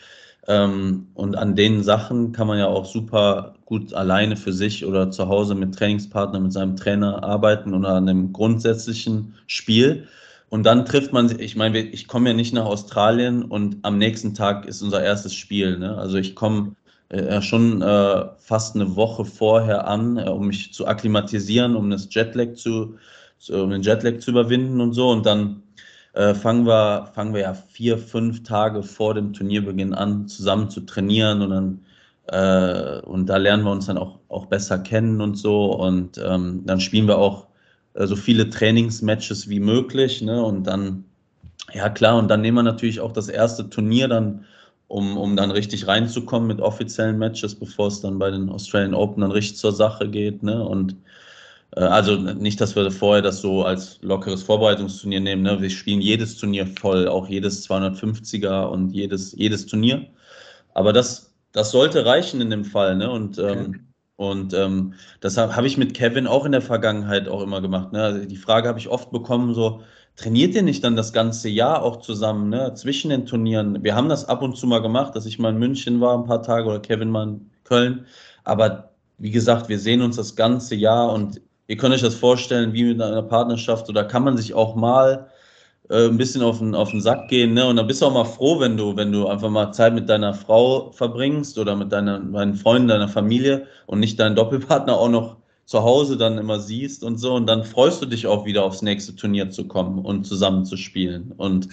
Ähm, und an den Sachen kann man ja auch super gut alleine für sich oder zu Hause mit Trainingspartner, mit seinem Trainer arbeiten oder an einem grundsätzlichen Spiel. Und dann trifft man sich, ich meine, ich komme ja nicht nach Australien und am nächsten Tag ist unser erstes Spiel. Ne? Also ich komme äh, schon äh, fast eine Woche vorher an, äh, um mich zu akklimatisieren, um das Jetlag zu, um den Jetlag zu überwinden und so. Und dann äh, fangen wir, fangen wir ja vier, fünf Tage vor dem Turnierbeginn an, zusammen zu trainieren und dann äh, und da lernen wir uns dann auch, auch besser kennen und so. Und ähm, dann spielen wir auch äh, so viele Trainingsmatches wie möglich. Ne? Und dann, ja klar, und dann nehmen wir natürlich auch das erste Turnier dann, um, um dann richtig reinzukommen mit offiziellen Matches, bevor es dann bei den Australian Open dann richtig zur Sache geht. Ne? Und also nicht, dass wir vorher das so als lockeres Vorbereitungsturnier nehmen. Ne? Wir spielen jedes Turnier voll, auch jedes 250er und jedes, jedes Turnier. Aber das, das sollte reichen in dem Fall. Ne? Und ähm, und ähm, das habe hab ich mit Kevin auch in der Vergangenheit auch immer gemacht. Ne? Also die Frage habe ich oft bekommen, so, trainiert ihr nicht dann das ganze Jahr auch zusammen, ne? zwischen den Turnieren? Wir haben das ab und zu mal gemacht, dass ich mal in München war ein paar Tage oder Kevin mal in Köln. Aber wie gesagt, wir sehen uns das ganze Jahr und ihr könnt euch das vorstellen, wie mit einer Partnerschaft oder kann man sich auch mal äh, ein bisschen auf den, auf den Sack gehen, ne? Und dann bist du auch mal froh, wenn du, wenn du einfach mal Zeit mit deiner Frau verbringst oder mit deiner, deinen Freunden, deiner Familie und nicht deinen Doppelpartner auch noch zu Hause dann immer siehst und so. Und dann freust du dich auch wieder aufs nächste Turnier zu kommen und zusammen zu spielen. Und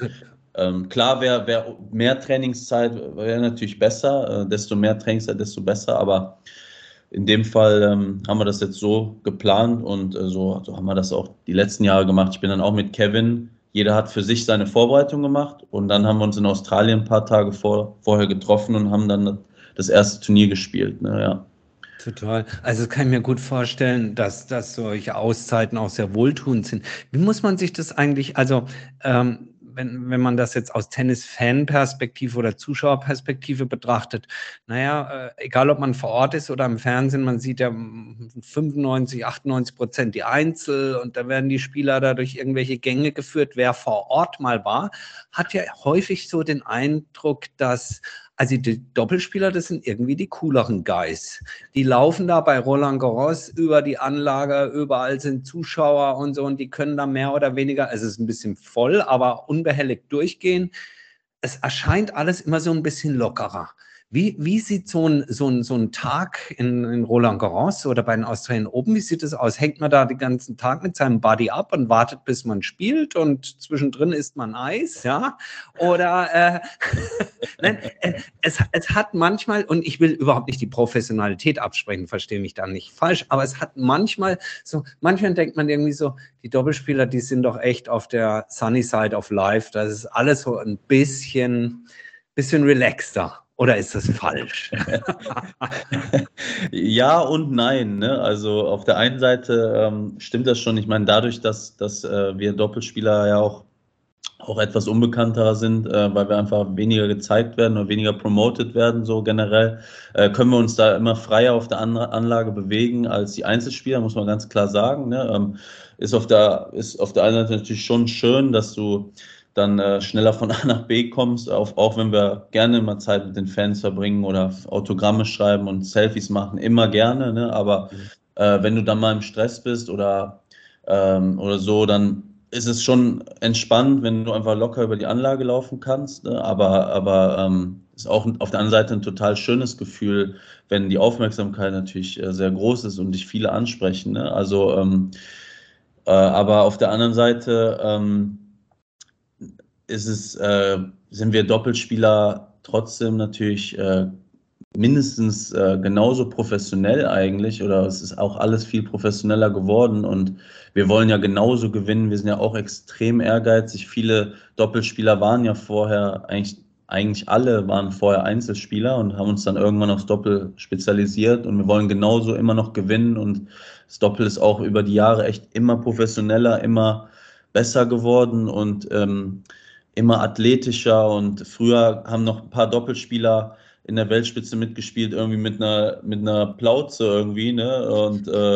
ähm, klar wäre wär mehr Trainingszeit wäre natürlich besser, äh, desto mehr Trainingszeit, desto besser, aber in dem Fall ähm, haben wir das jetzt so geplant und äh, so, so haben wir das auch die letzten Jahre gemacht. Ich bin dann auch mit Kevin jeder hat für sich seine Vorbereitung gemacht und dann haben wir uns in Australien ein paar Tage vor, vorher getroffen und haben dann das erste Turnier gespielt. Ne, ja. Total. Also kann ich mir gut vorstellen, dass, dass solche Auszeiten auch sehr wohltuend sind. Wie muss man sich das eigentlich, also ähm, wenn, wenn man das jetzt aus Tennis-Fan-Perspektive oder Zuschauerperspektive betrachtet, naja, äh, egal ob man vor Ort ist oder im Fernsehen, man sieht ja 95, 98 Prozent die Einzel und da werden die Spieler da durch irgendwelche Gänge geführt. Wer vor Ort mal war, hat ja häufig so den Eindruck, dass also die Doppelspieler, das sind irgendwie die cooleren Guys. Die laufen da bei Roland Garros über die Anlage, überall sind Zuschauer und so und die können da mehr oder weniger, es ist ein bisschen voll, aber unbehelligt durchgehen. Es erscheint alles immer so ein bisschen lockerer. Wie, wie sieht so ein, so ein, so ein Tag in, in Roland Garros oder bei den Australien Open, wie sieht das aus? Hängt man da den ganzen Tag mit seinem Body ab und wartet, bis man spielt und zwischendrin isst man Eis, ja? Oder äh, Nein, äh, es, es hat manchmal, und ich will überhaupt nicht die Professionalität absprechen, verstehe mich da nicht falsch, aber es hat manchmal so, manchmal denkt man irgendwie so, die Doppelspieler, die sind doch echt auf der sunny side of life. Das ist alles so ein bisschen, bisschen relaxter. Oder ist das falsch? ja und nein. Ne? Also auf der einen Seite ähm, stimmt das schon. Ich meine, dadurch, dass, dass äh, wir Doppelspieler ja auch, auch etwas unbekannter sind, äh, weil wir einfach weniger gezeigt werden oder weniger promoted werden, so generell, äh, können wir uns da immer freier auf der An Anlage bewegen als die Einzelspieler, muss man ganz klar sagen. Ne? Ähm, ist, auf der, ist auf der einen Seite natürlich schon schön, dass du dann äh, schneller von A nach B kommst, auf, auch wenn wir gerne mal Zeit mit den Fans verbringen oder Autogramme schreiben und Selfies machen, immer gerne, ne? aber mhm. äh, wenn du dann mal im Stress bist oder, ähm, oder so, dann ist es schon entspannt, wenn du einfach locker über die Anlage laufen kannst, ne? aber, aber ähm, ist auch auf der anderen Seite ein total schönes Gefühl, wenn die Aufmerksamkeit natürlich äh, sehr groß ist und dich viele ansprechen. Ne? Also, ähm, äh, aber auf der anderen Seite, ähm, ist es, äh, sind wir Doppelspieler trotzdem natürlich äh, mindestens äh, genauso professionell eigentlich oder es ist auch alles viel professioneller geworden und wir wollen ja genauso gewinnen. Wir sind ja auch extrem ehrgeizig. Viele Doppelspieler waren ja vorher eigentlich eigentlich alle waren vorher Einzelspieler und haben uns dann irgendwann aufs Doppel spezialisiert und wir wollen genauso immer noch gewinnen und das Doppel ist auch über die Jahre echt immer professioneller, immer besser geworden und ähm, immer athletischer und früher haben noch ein paar Doppelspieler in der Weltspitze mitgespielt, irgendwie mit einer, mit einer Plauze irgendwie, ne? Und, äh,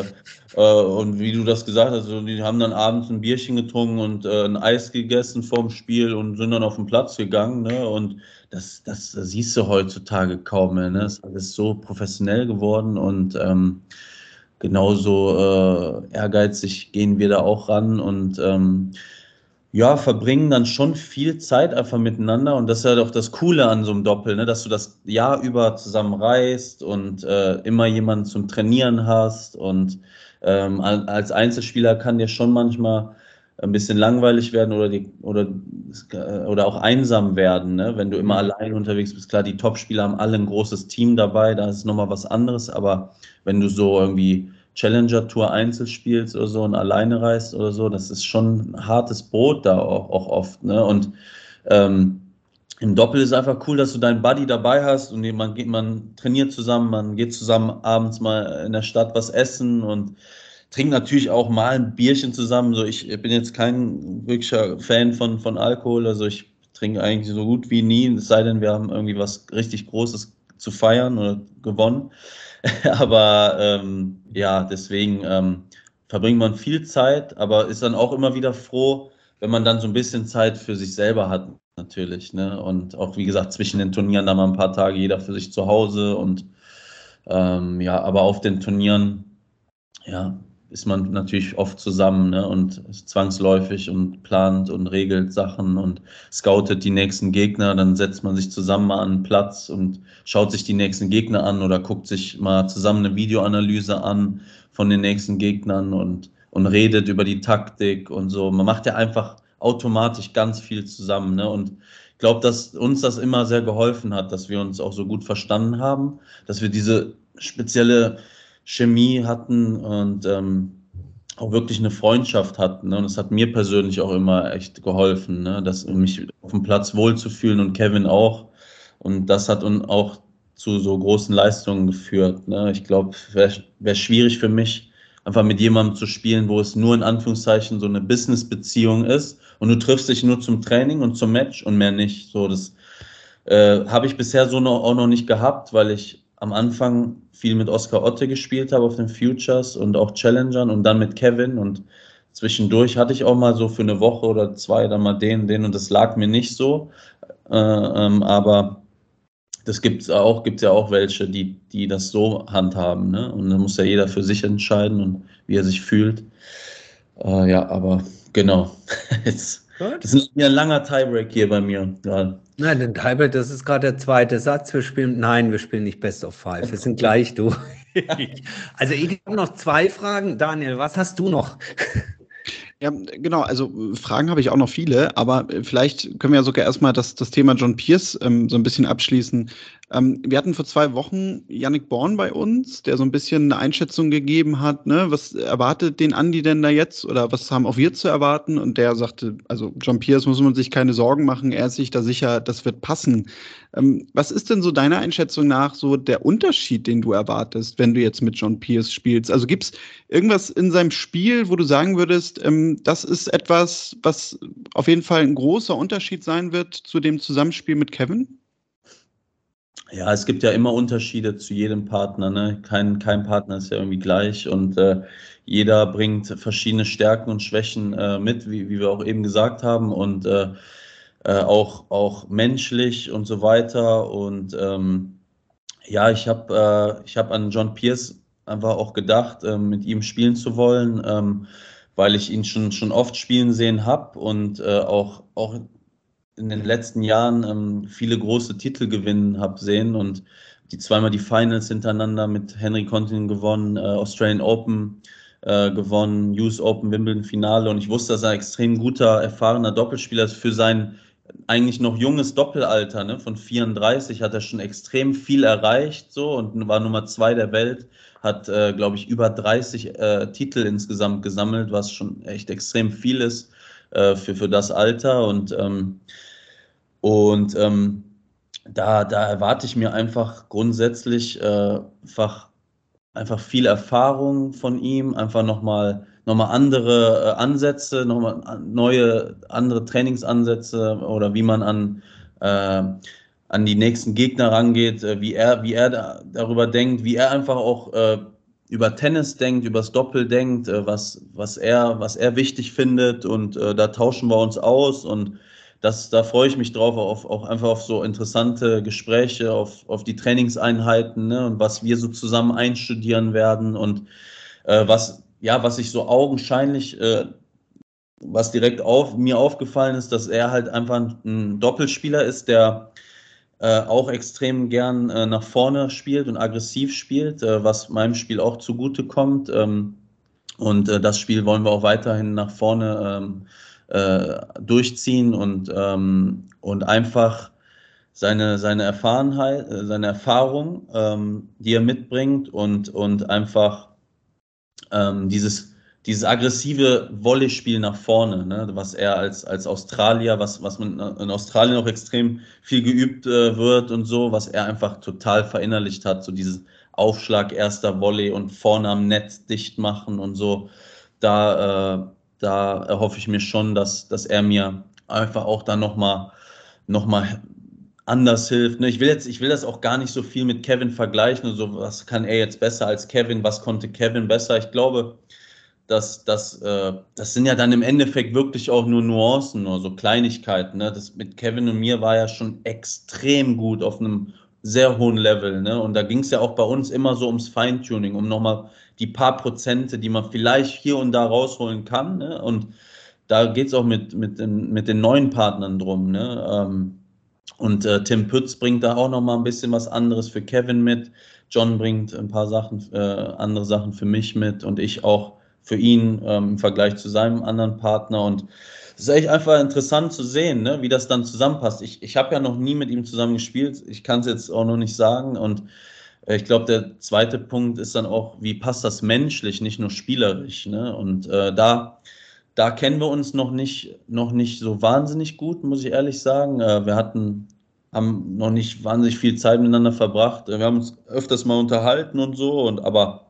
äh, und wie du das gesagt hast, also die haben dann abends ein Bierchen getrunken und äh, ein Eis gegessen vorm Spiel und sind dann auf den Platz gegangen, ne? Und das, das, siehst du heutzutage kaum mehr, ne? Das ist alles so professionell geworden und ähm, genauso äh, ehrgeizig gehen wir da auch ran und ähm, ja, verbringen dann schon viel Zeit einfach miteinander und das ist ja doch das Coole an so einem Doppel, ne? dass du das Jahr über zusammen reist und äh, immer jemanden zum Trainieren hast und ähm, als Einzelspieler kann dir schon manchmal ein bisschen langweilig werden oder, die, oder, oder auch einsam werden, ne? wenn du immer mhm. allein unterwegs bist. Klar, die Topspieler haben alle ein großes Team dabei, da ist nochmal was anderes, aber wenn du so irgendwie Challenger Tour Einzel spielst oder so und alleine reist oder so, das ist schon ein hartes Brot da auch, auch oft. Ne? Und ähm, im Doppel ist einfach cool, dass du deinen Buddy dabei hast und man geht, man trainiert zusammen, man geht zusammen abends mal in der Stadt was essen und trinkt natürlich auch mal ein Bierchen zusammen. So, ich bin jetzt kein wirklicher Fan von, von Alkohol, also ich trinke eigentlich so gut wie nie, es sei denn, wir haben irgendwie was richtig Großes zu feiern oder gewonnen. aber ähm, ja, deswegen ähm, verbringt man viel Zeit, aber ist dann auch immer wieder froh, wenn man dann so ein bisschen Zeit für sich selber hat, natürlich. Ne? Und auch, wie gesagt, zwischen den Turnieren dann mal ein paar Tage jeder für sich zu Hause und ähm, ja, aber auf den Turnieren, ja, ist man natürlich oft zusammen ne? und zwangsläufig und plant und regelt Sachen und scoutet die nächsten Gegner. Dann setzt man sich zusammen mal an einen Platz und schaut sich die nächsten Gegner an oder guckt sich mal zusammen eine Videoanalyse an von den nächsten Gegnern und, und redet über die Taktik und so. Man macht ja einfach automatisch ganz viel zusammen. Ne? Und ich glaube, dass uns das immer sehr geholfen hat, dass wir uns auch so gut verstanden haben, dass wir diese spezielle Chemie hatten und ähm, auch wirklich eine Freundschaft hatten. Ne? Und das hat mir persönlich auch immer echt geholfen, ne? dass, um mich auf dem Platz wohlzufühlen und Kevin auch. Und das hat uns auch zu so großen Leistungen geführt. Ne? Ich glaube, wäre wär schwierig für mich, einfach mit jemandem zu spielen, wo es nur in Anführungszeichen so eine Business-Beziehung ist und du triffst dich nur zum Training und zum Match und mehr nicht. So, das äh, habe ich bisher so noch, auch noch nicht gehabt, weil ich am Anfang viel mit Oscar Otte gespielt habe auf den Futures und auch Challengern und dann mit Kevin und zwischendurch hatte ich auch mal so für eine Woche oder zwei dann mal den, den und das lag mir nicht so. Äh, ähm, aber das gibt es auch, gibt ja auch welche, die, die das so handhaben. Ne? Und dann muss ja jeder für sich entscheiden und wie er sich fühlt. Äh, ja, aber genau. Jetzt Das ist ein langer Tiebreak hier bei mir. Ja. Nein, den Tiebreak, das ist gerade der zweite Satz. Wir spielen, nein, wir spielen nicht Best of Five. Wir sind gleich, du. also ich habe noch zwei Fragen. Daniel, was hast du noch? Ja, genau. Also Fragen habe ich auch noch viele, aber vielleicht können wir ja sogar erstmal das, das Thema John Pierce ähm, so ein bisschen abschließen. Ähm, wir hatten vor zwei Wochen Yannick Born bei uns, der so ein bisschen eine Einschätzung gegeben hat, ne, was erwartet den Andi denn da jetzt oder was haben auch wir zu erwarten? Und der sagte, also John Pierce muss man sich keine Sorgen machen, er ist sich da sicher, das wird passen. Ähm, was ist denn so deiner Einschätzung nach so der Unterschied, den du erwartest, wenn du jetzt mit John Pierce spielst? Also gibt es irgendwas in seinem Spiel, wo du sagen würdest, ähm, das ist etwas, was auf jeden Fall ein großer Unterschied sein wird zu dem Zusammenspiel mit Kevin? Ja, es gibt ja immer Unterschiede zu jedem Partner. Ne? Kein, kein Partner ist ja irgendwie gleich und äh, jeder bringt verschiedene Stärken und Schwächen äh, mit, wie, wie wir auch eben gesagt haben und äh, äh auch, auch menschlich und so weiter. Und ähm, ja, ich habe äh, hab an John Pierce einfach auch gedacht, äh, mit ihm spielen zu wollen, ähm, weil ich ihn schon, schon oft spielen sehen habe und äh, auch, auch in den letzten Jahren ähm, viele große Titel gewinnen habe sehen und die zweimal die Finals hintereinander mit Henry Continent gewonnen, äh, Australian Open äh, gewonnen, US Open, Wimbledon Finale und ich wusste, dass er ein extrem guter, erfahrener Doppelspieler ist für sein eigentlich noch junges Doppelalter, ne, von 34 hat er schon extrem viel erreicht so und war Nummer zwei der Welt, hat, äh, glaube ich, über 30 äh, Titel insgesamt gesammelt, was schon echt extrem viel ist äh, für, für das Alter und ähm, und ähm, da, da erwarte ich mir einfach grundsätzlich äh, einfach, einfach viel Erfahrung von ihm, einfach nochmal noch mal andere äh, Ansätze, nochmal neue, andere Trainingsansätze oder wie man an, äh, an die nächsten Gegner rangeht, äh, wie er, wie er da, darüber denkt, wie er einfach auch äh, über Tennis denkt, über das Doppel denkt, äh, was, was, er, was er wichtig findet und da tauschen wir uns aus und das, da freue ich mich drauf, auf, auch einfach auf so interessante Gespräche, auf, auf die Trainingseinheiten ne, und was wir so zusammen einstudieren werden und äh, was, ja, was ich so augenscheinlich, äh, was direkt auf, mir aufgefallen ist, dass er halt einfach ein Doppelspieler ist, der äh, auch extrem gern äh, nach vorne spielt und aggressiv spielt, äh, was meinem Spiel auch zugute kommt. Ähm, und äh, das Spiel wollen wir auch weiterhin nach vorne ähm, äh, durchziehen und, ähm, und einfach seine, seine Erfahrenheit, äh, seine Erfahrung, ähm, die er mitbringt und, und einfach ähm, dieses, dieses aggressive Volleyspiel nach vorne, ne, was er als, als Australier, was, was man in Australien auch extrem viel geübt äh, wird und so, was er einfach total verinnerlicht hat, so dieses Aufschlag, erster Volley und vorne am Netz dicht machen und so. Da, äh, da erhoffe ich mir schon, dass, dass er mir einfach auch dann nochmal noch mal anders hilft. Ne? Ich will jetzt, ich will das auch gar nicht so viel mit Kevin vergleichen und so, was kann er jetzt besser als Kevin, was konnte Kevin besser. Ich glaube, dass das, äh, das sind ja dann im Endeffekt wirklich auch nur Nuancen, nur so Kleinigkeiten. Ne? Das mit Kevin und mir war ja schon extrem gut auf einem sehr hohen Level. Ne? Und da ging es ja auch bei uns immer so ums Feintuning, um nochmal die paar Prozente, die man vielleicht hier und da rausholen kann. Ne? Und da geht es auch mit, mit, den, mit den neuen Partnern drum. Ne? Ähm, und äh, Tim Pütz bringt da auch nochmal ein bisschen was anderes für Kevin mit. John bringt ein paar Sachen, äh, andere Sachen für mich mit und ich auch für ihn ähm, im Vergleich zu seinem anderen Partner. Und es ist echt einfach interessant zu sehen, ne, wie das dann zusammenpasst. Ich, ich habe ja noch nie mit ihm zusammen gespielt. Ich kann es jetzt auch noch nicht sagen. Und ich glaube, der zweite Punkt ist dann auch, wie passt das menschlich, nicht nur spielerisch. Ne? Und äh, da, da kennen wir uns noch nicht, noch nicht so wahnsinnig gut, muss ich ehrlich sagen. Äh, wir hatten, haben noch nicht wahnsinnig viel Zeit miteinander verbracht. Wir haben uns öfters mal unterhalten und so, und aber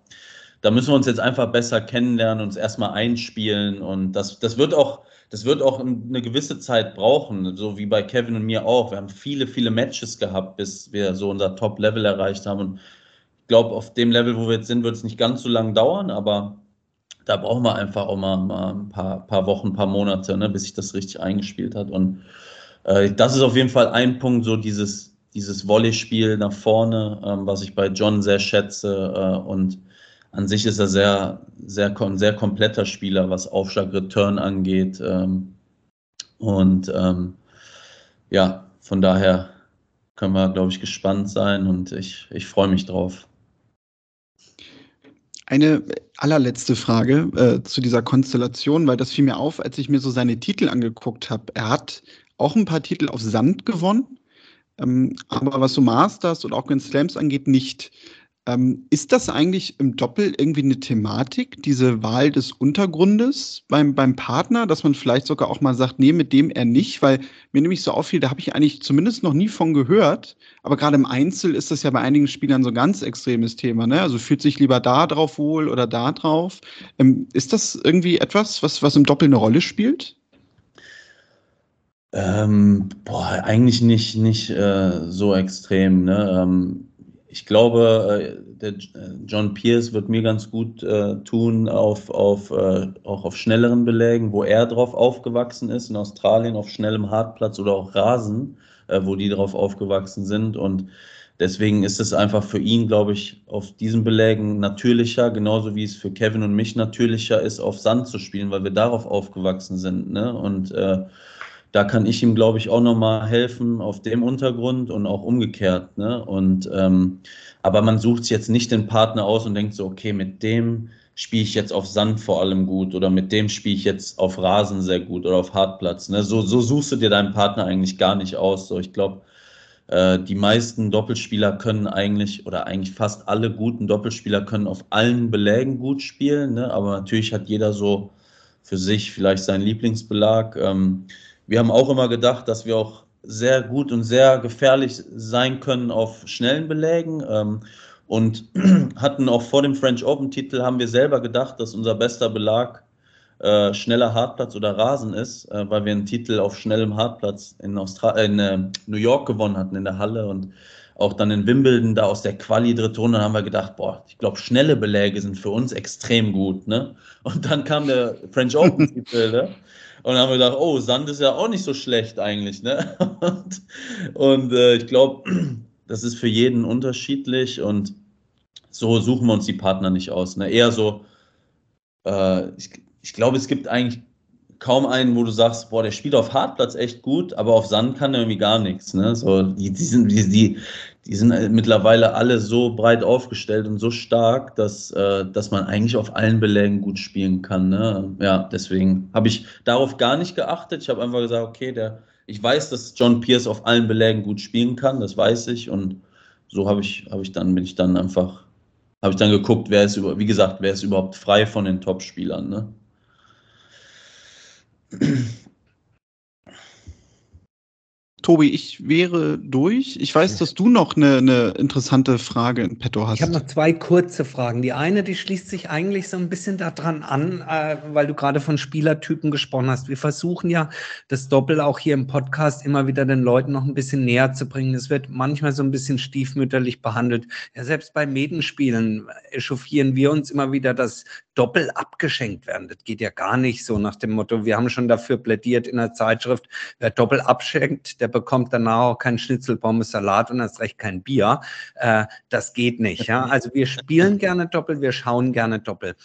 da müssen wir uns jetzt einfach besser kennenlernen, uns erstmal einspielen. Und das, das wird auch, das wird auch eine gewisse Zeit brauchen, so wie bei Kevin und mir auch. Wir haben viele, viele Matches gehabt, bis wir so unser Top-Level erreicht haben. Und ich glaube, auf dem Level, wo wir jetzt sind, wird es nicht ganz so lange dauern, aber da brauchen wir einfach auch mal, mal ein paar, paar Wochen, ein paar Monate, ne, bis sich das richtig eingespielt hat. Und äh, das ist auf jeden Fall ein Punkt, so dieses, dieses Volleyspiel nach vorne, ähm, was ich bei John sehr schätze. Äh, und an sich ist er sehr, sehr, sehr kompletter Spieler, was Aufschlag, Return angeht. Ähm, Und ähm, ja, von daher können wir, glaube ich, gespannt sein und ich, ich freue mich drauf. Eine allerletzte Frage äh, zu dieser Konstellation, weil das fiel mir auf, als ich mir so seine Titel angeguckt habe. Er hat auch ein paar Titel auf Sand gewonnen, ähm, aber was so Masters und auch Grand Slams angeht, nicht. Ähm, ist das eigentlich im Doppel irgendwie eine Thematik, diese Wahl des Untergrundes beim, beim Partner, dass man vielleicht sogar auch mal sagt, nee, mit dem er nicht, weil mir nämlich so auffiel, da habe ich eigentlich zumindest noch nie von gehört. Aber gerade im Einzel ist das ja bei einigen Spielern so ein ganz extremes Thema. Ne? Also fühlt sich lieber da drauf wohl oder da drauf. Ähm, ist das irgendwie etwas, was, was im Doppel eine Rolle spielt? Ähm, boah, eigentlich nicht, nicht äh, so extrem. Ne? Ähm, ich glaube, äh, der äh, John Pierce wird mir ganz gut äh, tun, auf, auf, äh, auch auf schnelleren Belägen, wo er drauf aufgewachsen ist, in Australien auf schnellem Hartplatz oder auch Rasen, äh, wo die drauf aufgewachsen sind. Und deswegen ist es einfach für ihn, glaube ich, auf diesen Belägen natürlicher, genauso wie es für Kevin und mich natürlicher ist, auf Sand zu spielen, weil wir darauf aufgewachsen sind. Ne? Und äh, da kann ich ihm, glaube ich, auch nochmal helfen auf dem Untergrund und auch umgekehrt. Ne? Und, ähm, aber man sucht jetzt nicht den Partner aus und denkt so, okay, mit dem spiele ich jetzt auf Sand vor allem gut oder mit dem spiele ich jetzt auf Rasen sehr gut oder auf Hartplatz. Ne? So, so suchst du dir deinen Partner eigentlich gar nicht aus. So, ich glaube, äh, die meisten Doppelspieler können eigentlich oder eigentlich fast alle guten Doppelspieler können auf allen Belägen gut spielen. Ne? Aber natürlich hat jeder so für sich vielleicht seinen Lieblingsbelag. Ähm, wir haben auch immer gedacht, dass wir auch sehr gut und sehr gefährlich sein können auf schnellen Belägen. Ähm, und hatten auch vor dem French Open-Titel, haben wir selber gedacht, dass unser bester Belag äh, schneller Hartplatz oder Rasen ist, äh, weil wir einen Titel auf schnellem Hartplatz in, Austra in äh, New York gewonnen hatten in der Halle und auch dann in Wimbledon da aus der Quali dritte Runde haben wir gedacht, boah, ich glaube, schnelle Beläge sind für uns extrem gut. Ne? Und dann kam der French Open-Titel ne? Und dann haben wir gedacht, oh, Sand ist ja auch nicht so schlecht eigentlich. Ne? Und, und äh, ich glaube, das ist für jeden unterschiedlich und so suchen wir uns die Partner nicht aus. Ne? Eher so, äh, ich, ich glaube, es gibt eigentlich kaum einen, wo du sagst, boah, der spielt auf Hartplatz echt gut, aber auf Sand kann er irgendwie gar nichts. Ne? So, die, die, sind, die, die, die sind mittlerweile alle so breit aufgestellt und so stark, dass, äh, dass man eigentlich auf allen Belägen gut spielen kann. Ne? Ja, deswegen habe ich darauf gar nicht geachtet. Ich habe einfach gesagt, okay, der, ich weiß, dass John Pierce auf allen Belägen gut spielen kann, das weiß ich. Und so habe ich, habe ich dann, bin ich dann einfach, habe ich dann geguckt, wer ist über, wie gesagt, wer ist überhaupt frei von den Top-Spielern. Ne? Tobi, ich wäre durch. Ich weiß, dass du noch eine, eine interessante Frage in petto hast. Ich habe noch zwei kurze Fragen. Die eine, die schließt sich eigentlich so ein bisschen daran an, äh, weil du gerade von Spielertypen gesprochen hast. Wir versuchen ja, das Doppel auch hier im Podcast immer wieder den Leuten noch ein bisschen näher zu bringen. Es wird manchmal so ein bisschen stiefmütterlich behandelt. Ja, selbst bei Medenspielen echauffieren wir uns immer wieder, dass Doppel abgeschenkt werden. Das geht ja gar nicht so nach dem Motto, wir haben schon dafür plädiert in der Zeitschrift, wer Doppel abschenkt, der bekommt danach auch keinen Schnitzel, Pommes, Salat und erst recht kein Bier. Äh, das geht nicht. Ja? Also wir spielen gerne Doppel, wir schauen gerne Doppel.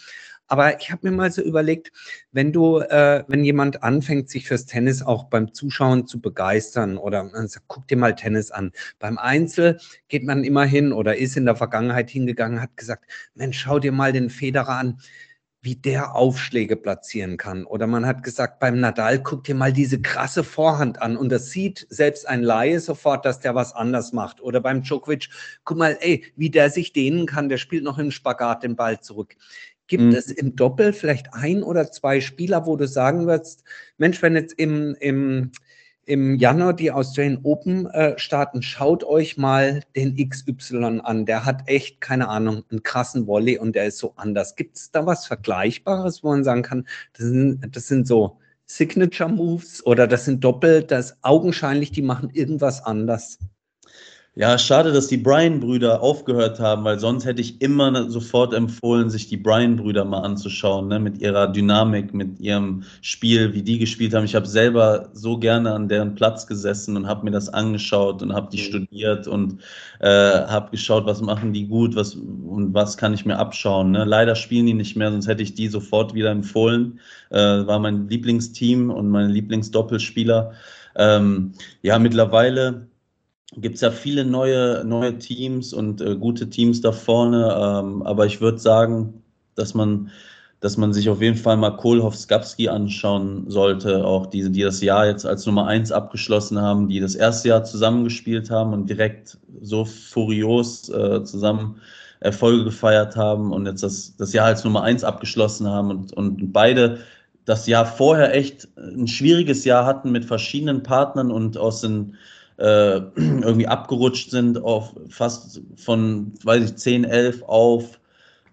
Aber ich habe mir mal so überlegt, wenn du, äh, wenn jemand anfängt, sich fürs Tennis auch beim Zuschauen zu begeistern oder man sagt, guck dir mal Tennis an. Beim Einzel geht man immer hin oder ist in der Vergangenheit hingegangen, hat gesagt, Mensch, schau dir mal den Federer an wie der Aufschläge platzieren kann. Oder man hat gesagt, beim Nadal, guck dir mal diese krasse Vorhand an. Und das sieht selbst ein Laie sofort, dass der was anders macht. Oder beim Djokovic, guck mal, ey, wie der sich dehnen kann, der spielt noch im Spagat den Ball zurück. Gibt mhm. es im Doppel vielleicht ein oder zwei Spieler, wo du sagen würdest, Mensch, wenn jetzt im, im im Januar die Australian Open äh, starten, schaut euch mal den XY an. Der hat echt, keine Ahnung, einen krassen Volley und der ist so anders. Gibt es da was Vergleichbares, wo man sagen kann, das sind, das sind so Signature Moves oder das sind Doppel, das augenscheinlich, die machen irgendwas anders? Ja, schade, dass die Bryan-Brüder aufgehört haben, weil sonst hätte ich immer sofort empfohlen, sich die Bryan-Brüder mal anzuschauen, ne? mit ihrer Dynamik, mit ihrem Spiel, wie die gespielt haben. Ich habe selber so gerne an deren Platz gesessen und habe mir das angeschaut und habe die mhm. studiert und äh, habe geschaut, was machen die gut was, und was kann ich mir abschauen. Ne? Leider spielen die nicht mehr, sonst hätte ich die sofort wieder empfohlen. Äh, war mein Lieblingsteam und meine Lieblingsdoppelspieler. Ähm, ja, mittlerweile gibt es ja viele neue, neue Teams und äh, gute Teams da vorne. Ähm, aber ich würde sagen, dass man, dass man sich auf jeden Fall mal Kohlhoff Skapski anschauen sollte, auch diese, die das Jahr jetzt als Nummer eins abgeschlossen haben, die das erste Jahr zusammengespielt haben und direkt so furios äh, zusammen Erfolge gefeiert haben und jetzt das, das Jahr als Nummer eins abgeschlossen haben und, und beide das Jahr vorher echt ein schwieriges Jahr hatten mit verschiedenen Partnern und aus den äh, irgendwie abgerutscht sind auf fast von, weiß ich, 10, 11 auf,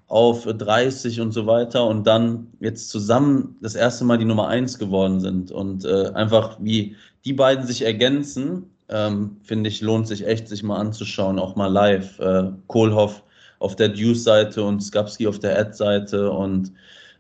auf 30 und so weiter und dann jetzt zusammen das erste Mal die Nummer 1 geworden sind und äh, einfach wie die beiden sich ergänzen, ähm, finde ich, lohnt sich echt, sich mal anzuschauen, auch mal live. Äh, Kohlhoff auf der Deuce-Seite und Skapski auf der Ad-Seite und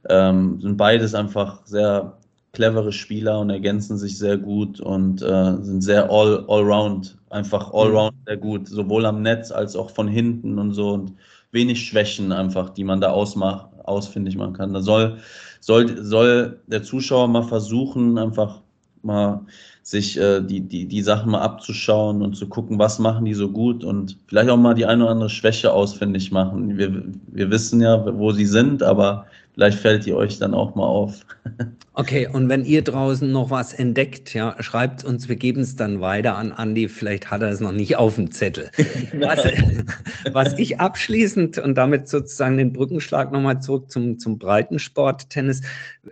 ähm, sind beides einfach sehr clevere Spieler und ergänzen sich sehr gut und äh, sind sehr all, allround, einfach allround mhm. sehr gut, sowohl am Netz als auch von hinten und so und wenig Schwächen einfach, die man da ausmacht, ausfindig machen kann. Da soll, soll, soll der Zuschauer mal versuchen, einfach mal sich äh, die, die, die Sachen mal abzuschauen und zu gucken, was machen die so gut und vielleicht auch mal die eine oder andere Schwäche ausfindig machen. Wir, wir wissen ja, wo sie sind, aber vielleicht fällt die euch dann auch mal auf. Okay, und wenn ihr draußen noch was entdeckt, ja, schreibt uns, wir geben es dann weiter an Andi. Vielleicht hat er es noch nicht auf dem Zettel. Was, was ich abschließend und damit sozusagen den Brückenschlag nochmal zurück zum, zum Breitensport-Tennis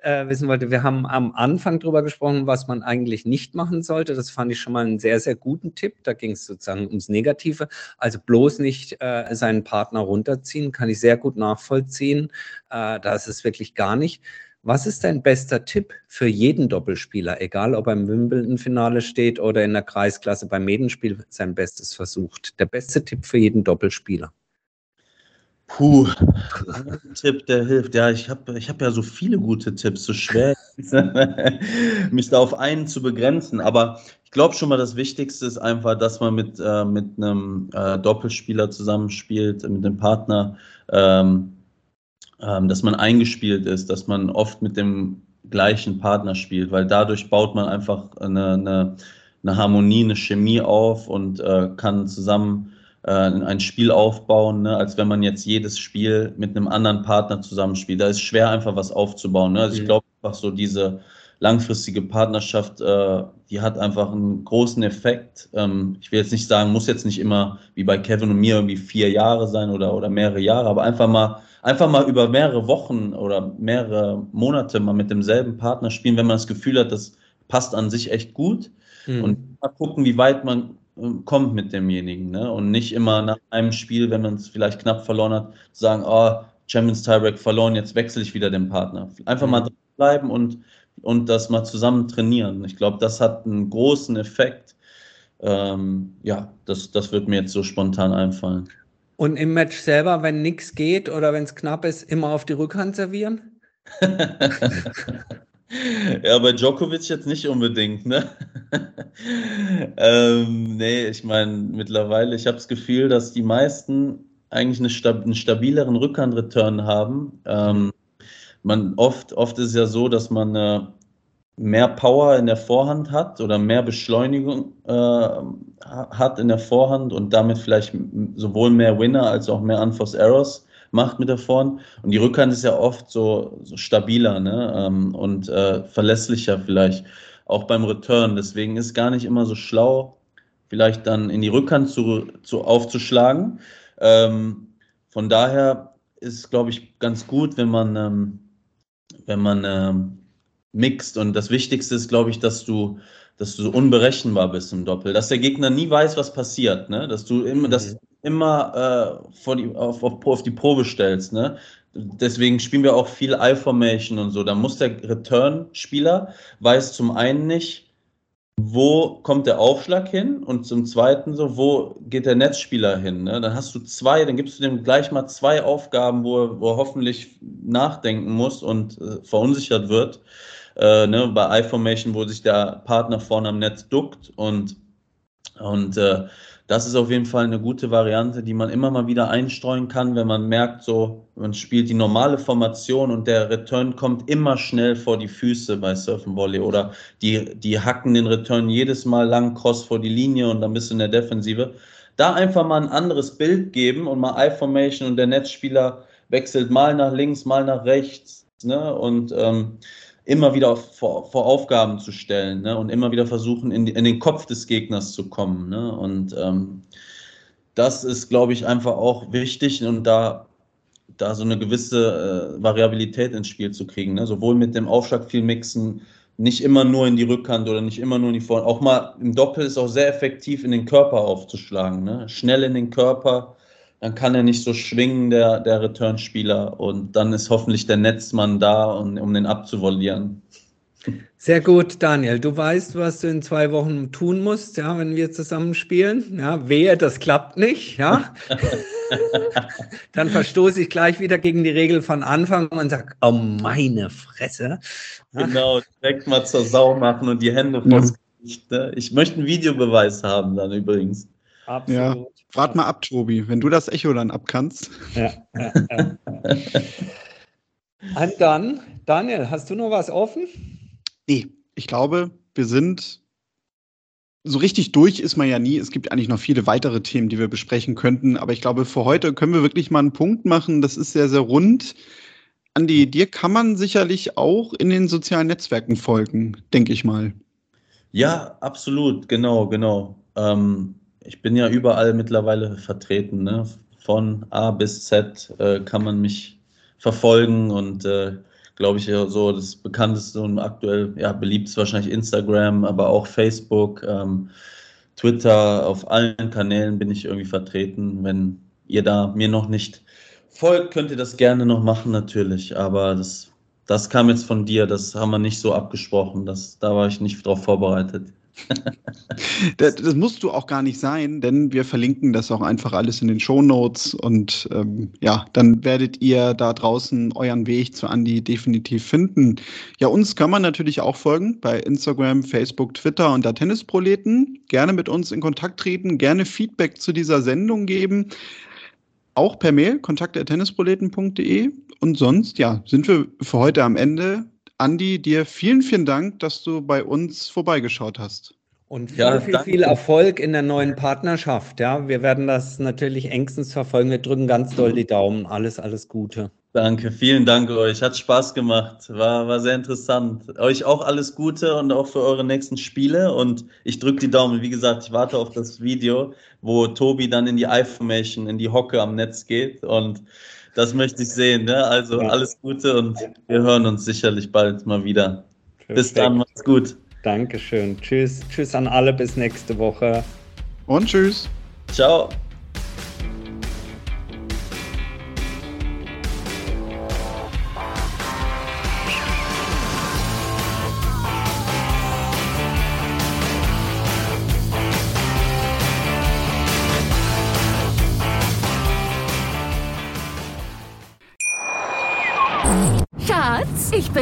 äh, wissen wollte, wir haben am Anfang darüber gesprochen, was man eigentlich nicht machen sollte. Das fand ich schon mal einen sehr, sehr guten Tipp. Da ging es sozusagen ums Negative. Also bloß nicht äh, seinen Partner runterziehen, kann ich sehr gut nachvollziehen. Äh, da ist es wirklich gar nicht. Was ist dein bester Tipp für jeden Doppelspieler, egal ob er im Wimbledon-Finale steht oder in der Kreisklasse beim Medenspiel sein Bestes versucht? Der beste Tipp für jeden Doppelspieler. Puh, ein Tipp, der hilft. Ja, ich habe ich hab ja so viele gute Tipps, so schwer, mich da auf einen zu begrenzen. Aber ich glaube schon mal, das Wichtigste ist einfach, dass man mit, äh, mit einem äh, Doppelspieler zusammenspielt, mit einem Partner, ähm, ähm, dass man eingespielt ist, dass man oft mit dem gleichen Partner spielt, weil dadurch baut man einfach eine, eine, eine Harmonie, eine Chemie auf und äh, kann zusammen äh, ein Spiel aufbauen, ne, als wenn man jetzt jedes Spiel mit einem anderen Partner zusammenspielt. Da ist schwer einfach was aufzubauen. Ne? Also mhm. ich glaube einfach so diese langfristige Partnerschaft, äh, die hat einfach einen großen Effekt. Ähm, ich will jetzt nicht sagen, muss jetzt nicht immer wie bei Kevin und mir irgendwie vier Jahre sein oder, oder mehrere Jahre, aber einfach mal einfach mal über mehrere Wochen oder mehrere Monate mal mit demselben Partner spielen, wenn man das Gefühl hat, das passt an sich echt gut. Mhm. Und mal gucken, wie weit man äh, kommt mit demjenigen. Ne? Und nicht immer nach einem Spiel, wenn man es vielleicht knapp verloren hat, sagen, oh, Champions Tiebreak verloren, jetzt wechsle ich wieder den Partner. Einfach mhm. mal dranbleiben und, und das mal zusammen trainieren. Ich glaube, das hat einen großen Effekt. Ähm, ja, das, das wird mir jetzt so spontan einfallen. Und im Match selber, wenn nichts geht oder wenn es knapp ist, immer auf die Rückhand servieren? ja, bei Djokovic jetzt nicht unbedingt, ne? ähm, nee, ich meine, mittlerweile, ich habe das Gefühl, dass die meisten eigentlich eine stab einen stabileren Rückhandreturn haben. Ähm, man, oft, oft ist es ja so, dass man äh, mehr Power in der Vorhand hat oder mehr Beschleunigung äh, hat in der Vorhand und damit vielleicht sowohl mehr Winner als auch mehr Unforced Errors macht mit der Vorhand. Und die Rückhand ist ja oft so, so stabiler ne? Ähm, und äh, verlässlicher vielleicht auch beim Return. Deswegen ist gar nicht immer so schlau, vielleicht dann in die Rückhand zu, zu aufzuschlagen. Ähm, von daher ist glaube ich, ganz gut, wenn man, ähm, wenn man ähm, mixt. Und das Wichtigste ist, glaube ich, dass du, dass du so unberechenbar bist im Doppel, dass der Gegner nie weiß, was passiert, ne? Dass du immer, mhm. dass immer äh, vor die, auf, auf, auf die Probe stellst, ne? Deswegen spielen wir auch viel I-Formation und so. Da muss der Return-Spieler weiß zum einen nicht, wo kommt der Aufschlag hin und zum Zweiten so, wo geht der Netzspieler hin? Ne? Dann hast du zwei, dann gibst du dem gleich mal zwei Aufgaben, wo er, wo er hoffentlich nachdenken muss und äh, verunsichert wird. Äh, ne? Bei iFormation, wo sich der Partner vorne am Netz duckt und, und äh, das ist auf jeden Fall eine gute Variante, die man immer mal wieder einstreuen kann, wenn man merkt, so, man spielt die normale Formation und der Return kommt immer schnell vor die Füße bei Surfen Volley oder die, die hacken den Return jedes Mal lang cross vor die Linie und dann bist du in der Defensive. Da einfach mal ein anderes Bild geben und mal I-Formation und der Netzspieler wechselt mal nach links, mal nach rechts. Ne? Und ähm, immer wieder vor, vor Aufgaben zu stellen ne? und immer wieder versuchen, in, in, den Kopf des Gegners zu kommen. Ne? Und ähm, das ist, glaube ich, einfach auch wichtig und da, da so eine gewisse äh, Variabilität ins Spiel zu kriegen. Ne? Sowohl mit dem Aufschlag viel mixen, nicht immer nur in die Rückhand oder nicht immer nur in die Vorhand. Auch mal im Doppel ist auch sehr effektiv, in den Körper aufzuschlagen. Ne? Schnell in den Körper, dann kann er nicht so schwingen, der, der Returnspieler. Und dann ist hoffentlich der Netzmann da, um, um den abzuvollieren. Sehr gut, Daniel. Du weißt, was du in zwei Wochen tun musst, ja, wenn wir zusammen spielen. Ja, wehe, das klappt nicht, ja. Dann verstoße ich gleich wieder gegen die Regel von Anfang und sage, oh meine Fresse. Genau, direkt mal zur Sau machen und die Hände vors Gesicht. Ne? Ich möchte einen Videobeweis haben dann übrigens. Absolut. Ja. Wart mal ab, Tobi, wenn du das Echo dann abkannst. Ja, ja, ja. Und dann, Daniel, hast du noch was offen? Nee, ich glaube, wir sind so richtig durch ist man ja nie. Es gibt eigentlich noch viele weitere Themen, die wir besprechen könnten. Aber ich glaube, für heute können wir wirklich mal einen Punkt machen. Das ist sehr, sehr rund. Andi, dir kann man sicherlich auch in den sozialen Netzwerken folgen, denke ich mal. Ja, absolut, genau, genau. Ähm, ich bin ja überall mittlerweile vertreten. Ne? Von A bis Z äh, kann man mich verfolgen und äh, glaube ich so das bekannteste und aktuell ja beliebt wahrscheinlich Instagram, aber auch Facebook, ähm, Twitter. Auf allen Kanälen bin ich irgendwie vertreten. Wenn ihr da mir noch nicht folgt, könnt ihr das gerne noch machen natürlich. Aber das das kam jetzt von dir, das haben wir nicht so abgesprochen. Das, da war ich nicht darauf vorbereitet das, das, musst du auch gar nicht sein, denn wir verlinken das auch einfach alles in den Show Notes und ähm, ja, dann werdet ihr da draußen euren Weg zu Andy definitiv finden. Ja, uns kann man natürlich auch folgen bei Instagram, Facebook, Twitter und der Tennisproleten. Gerne mit uns in Kontakt treten, gerne Feedback zu dieser Sendung geben. Auch per Mail, kontakt.tennisproleten.de. Und sonst, ja, sind wir für heute am Ende. Andi, dir vielen, vielen Dank, dass du bei uns vorbeigeschaut hast. Und viel, ja, viel, viel Erfolg in der neuen Partnerschaft. Ja, wir werden das natürlich engstens verfolgen. Wir drücken ganz doll die Daumen. Alles, alles Gute. Danke, vielen Dank euch. Hat Spaß gemacht. War, war sehr interessant. Euch auch alles Gute und auch für eure nächsten Spiele. Und ich drücke die Daumen. Wie gesagt, ich warte auf das Video, wo Tobi dann in die I-Formation, in die Hocke am Netz geht. Und das möchte ich sehen. Ne? Also ja. alles Gute und wir hören uns sicherlich bald mal wieder. Perfekt. Bis dann, macht's gut. Dankeschön. Tschüss. Tschüss an alle. Bis nächste Woche. Und tschüss. Ciao.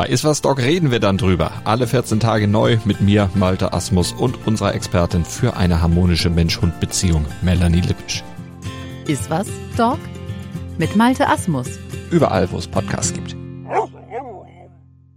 Bei Iswas Dog reden wir dann drüber. Alle 14 Tage neu mit mir, Malte Asmus und unserer Expertin für eine harmonische Mensch-Hund-Beziehung, Melanie Lippisch. Iswas Dog mit Malte Asmus. Überall, wo es Podcasts gibt.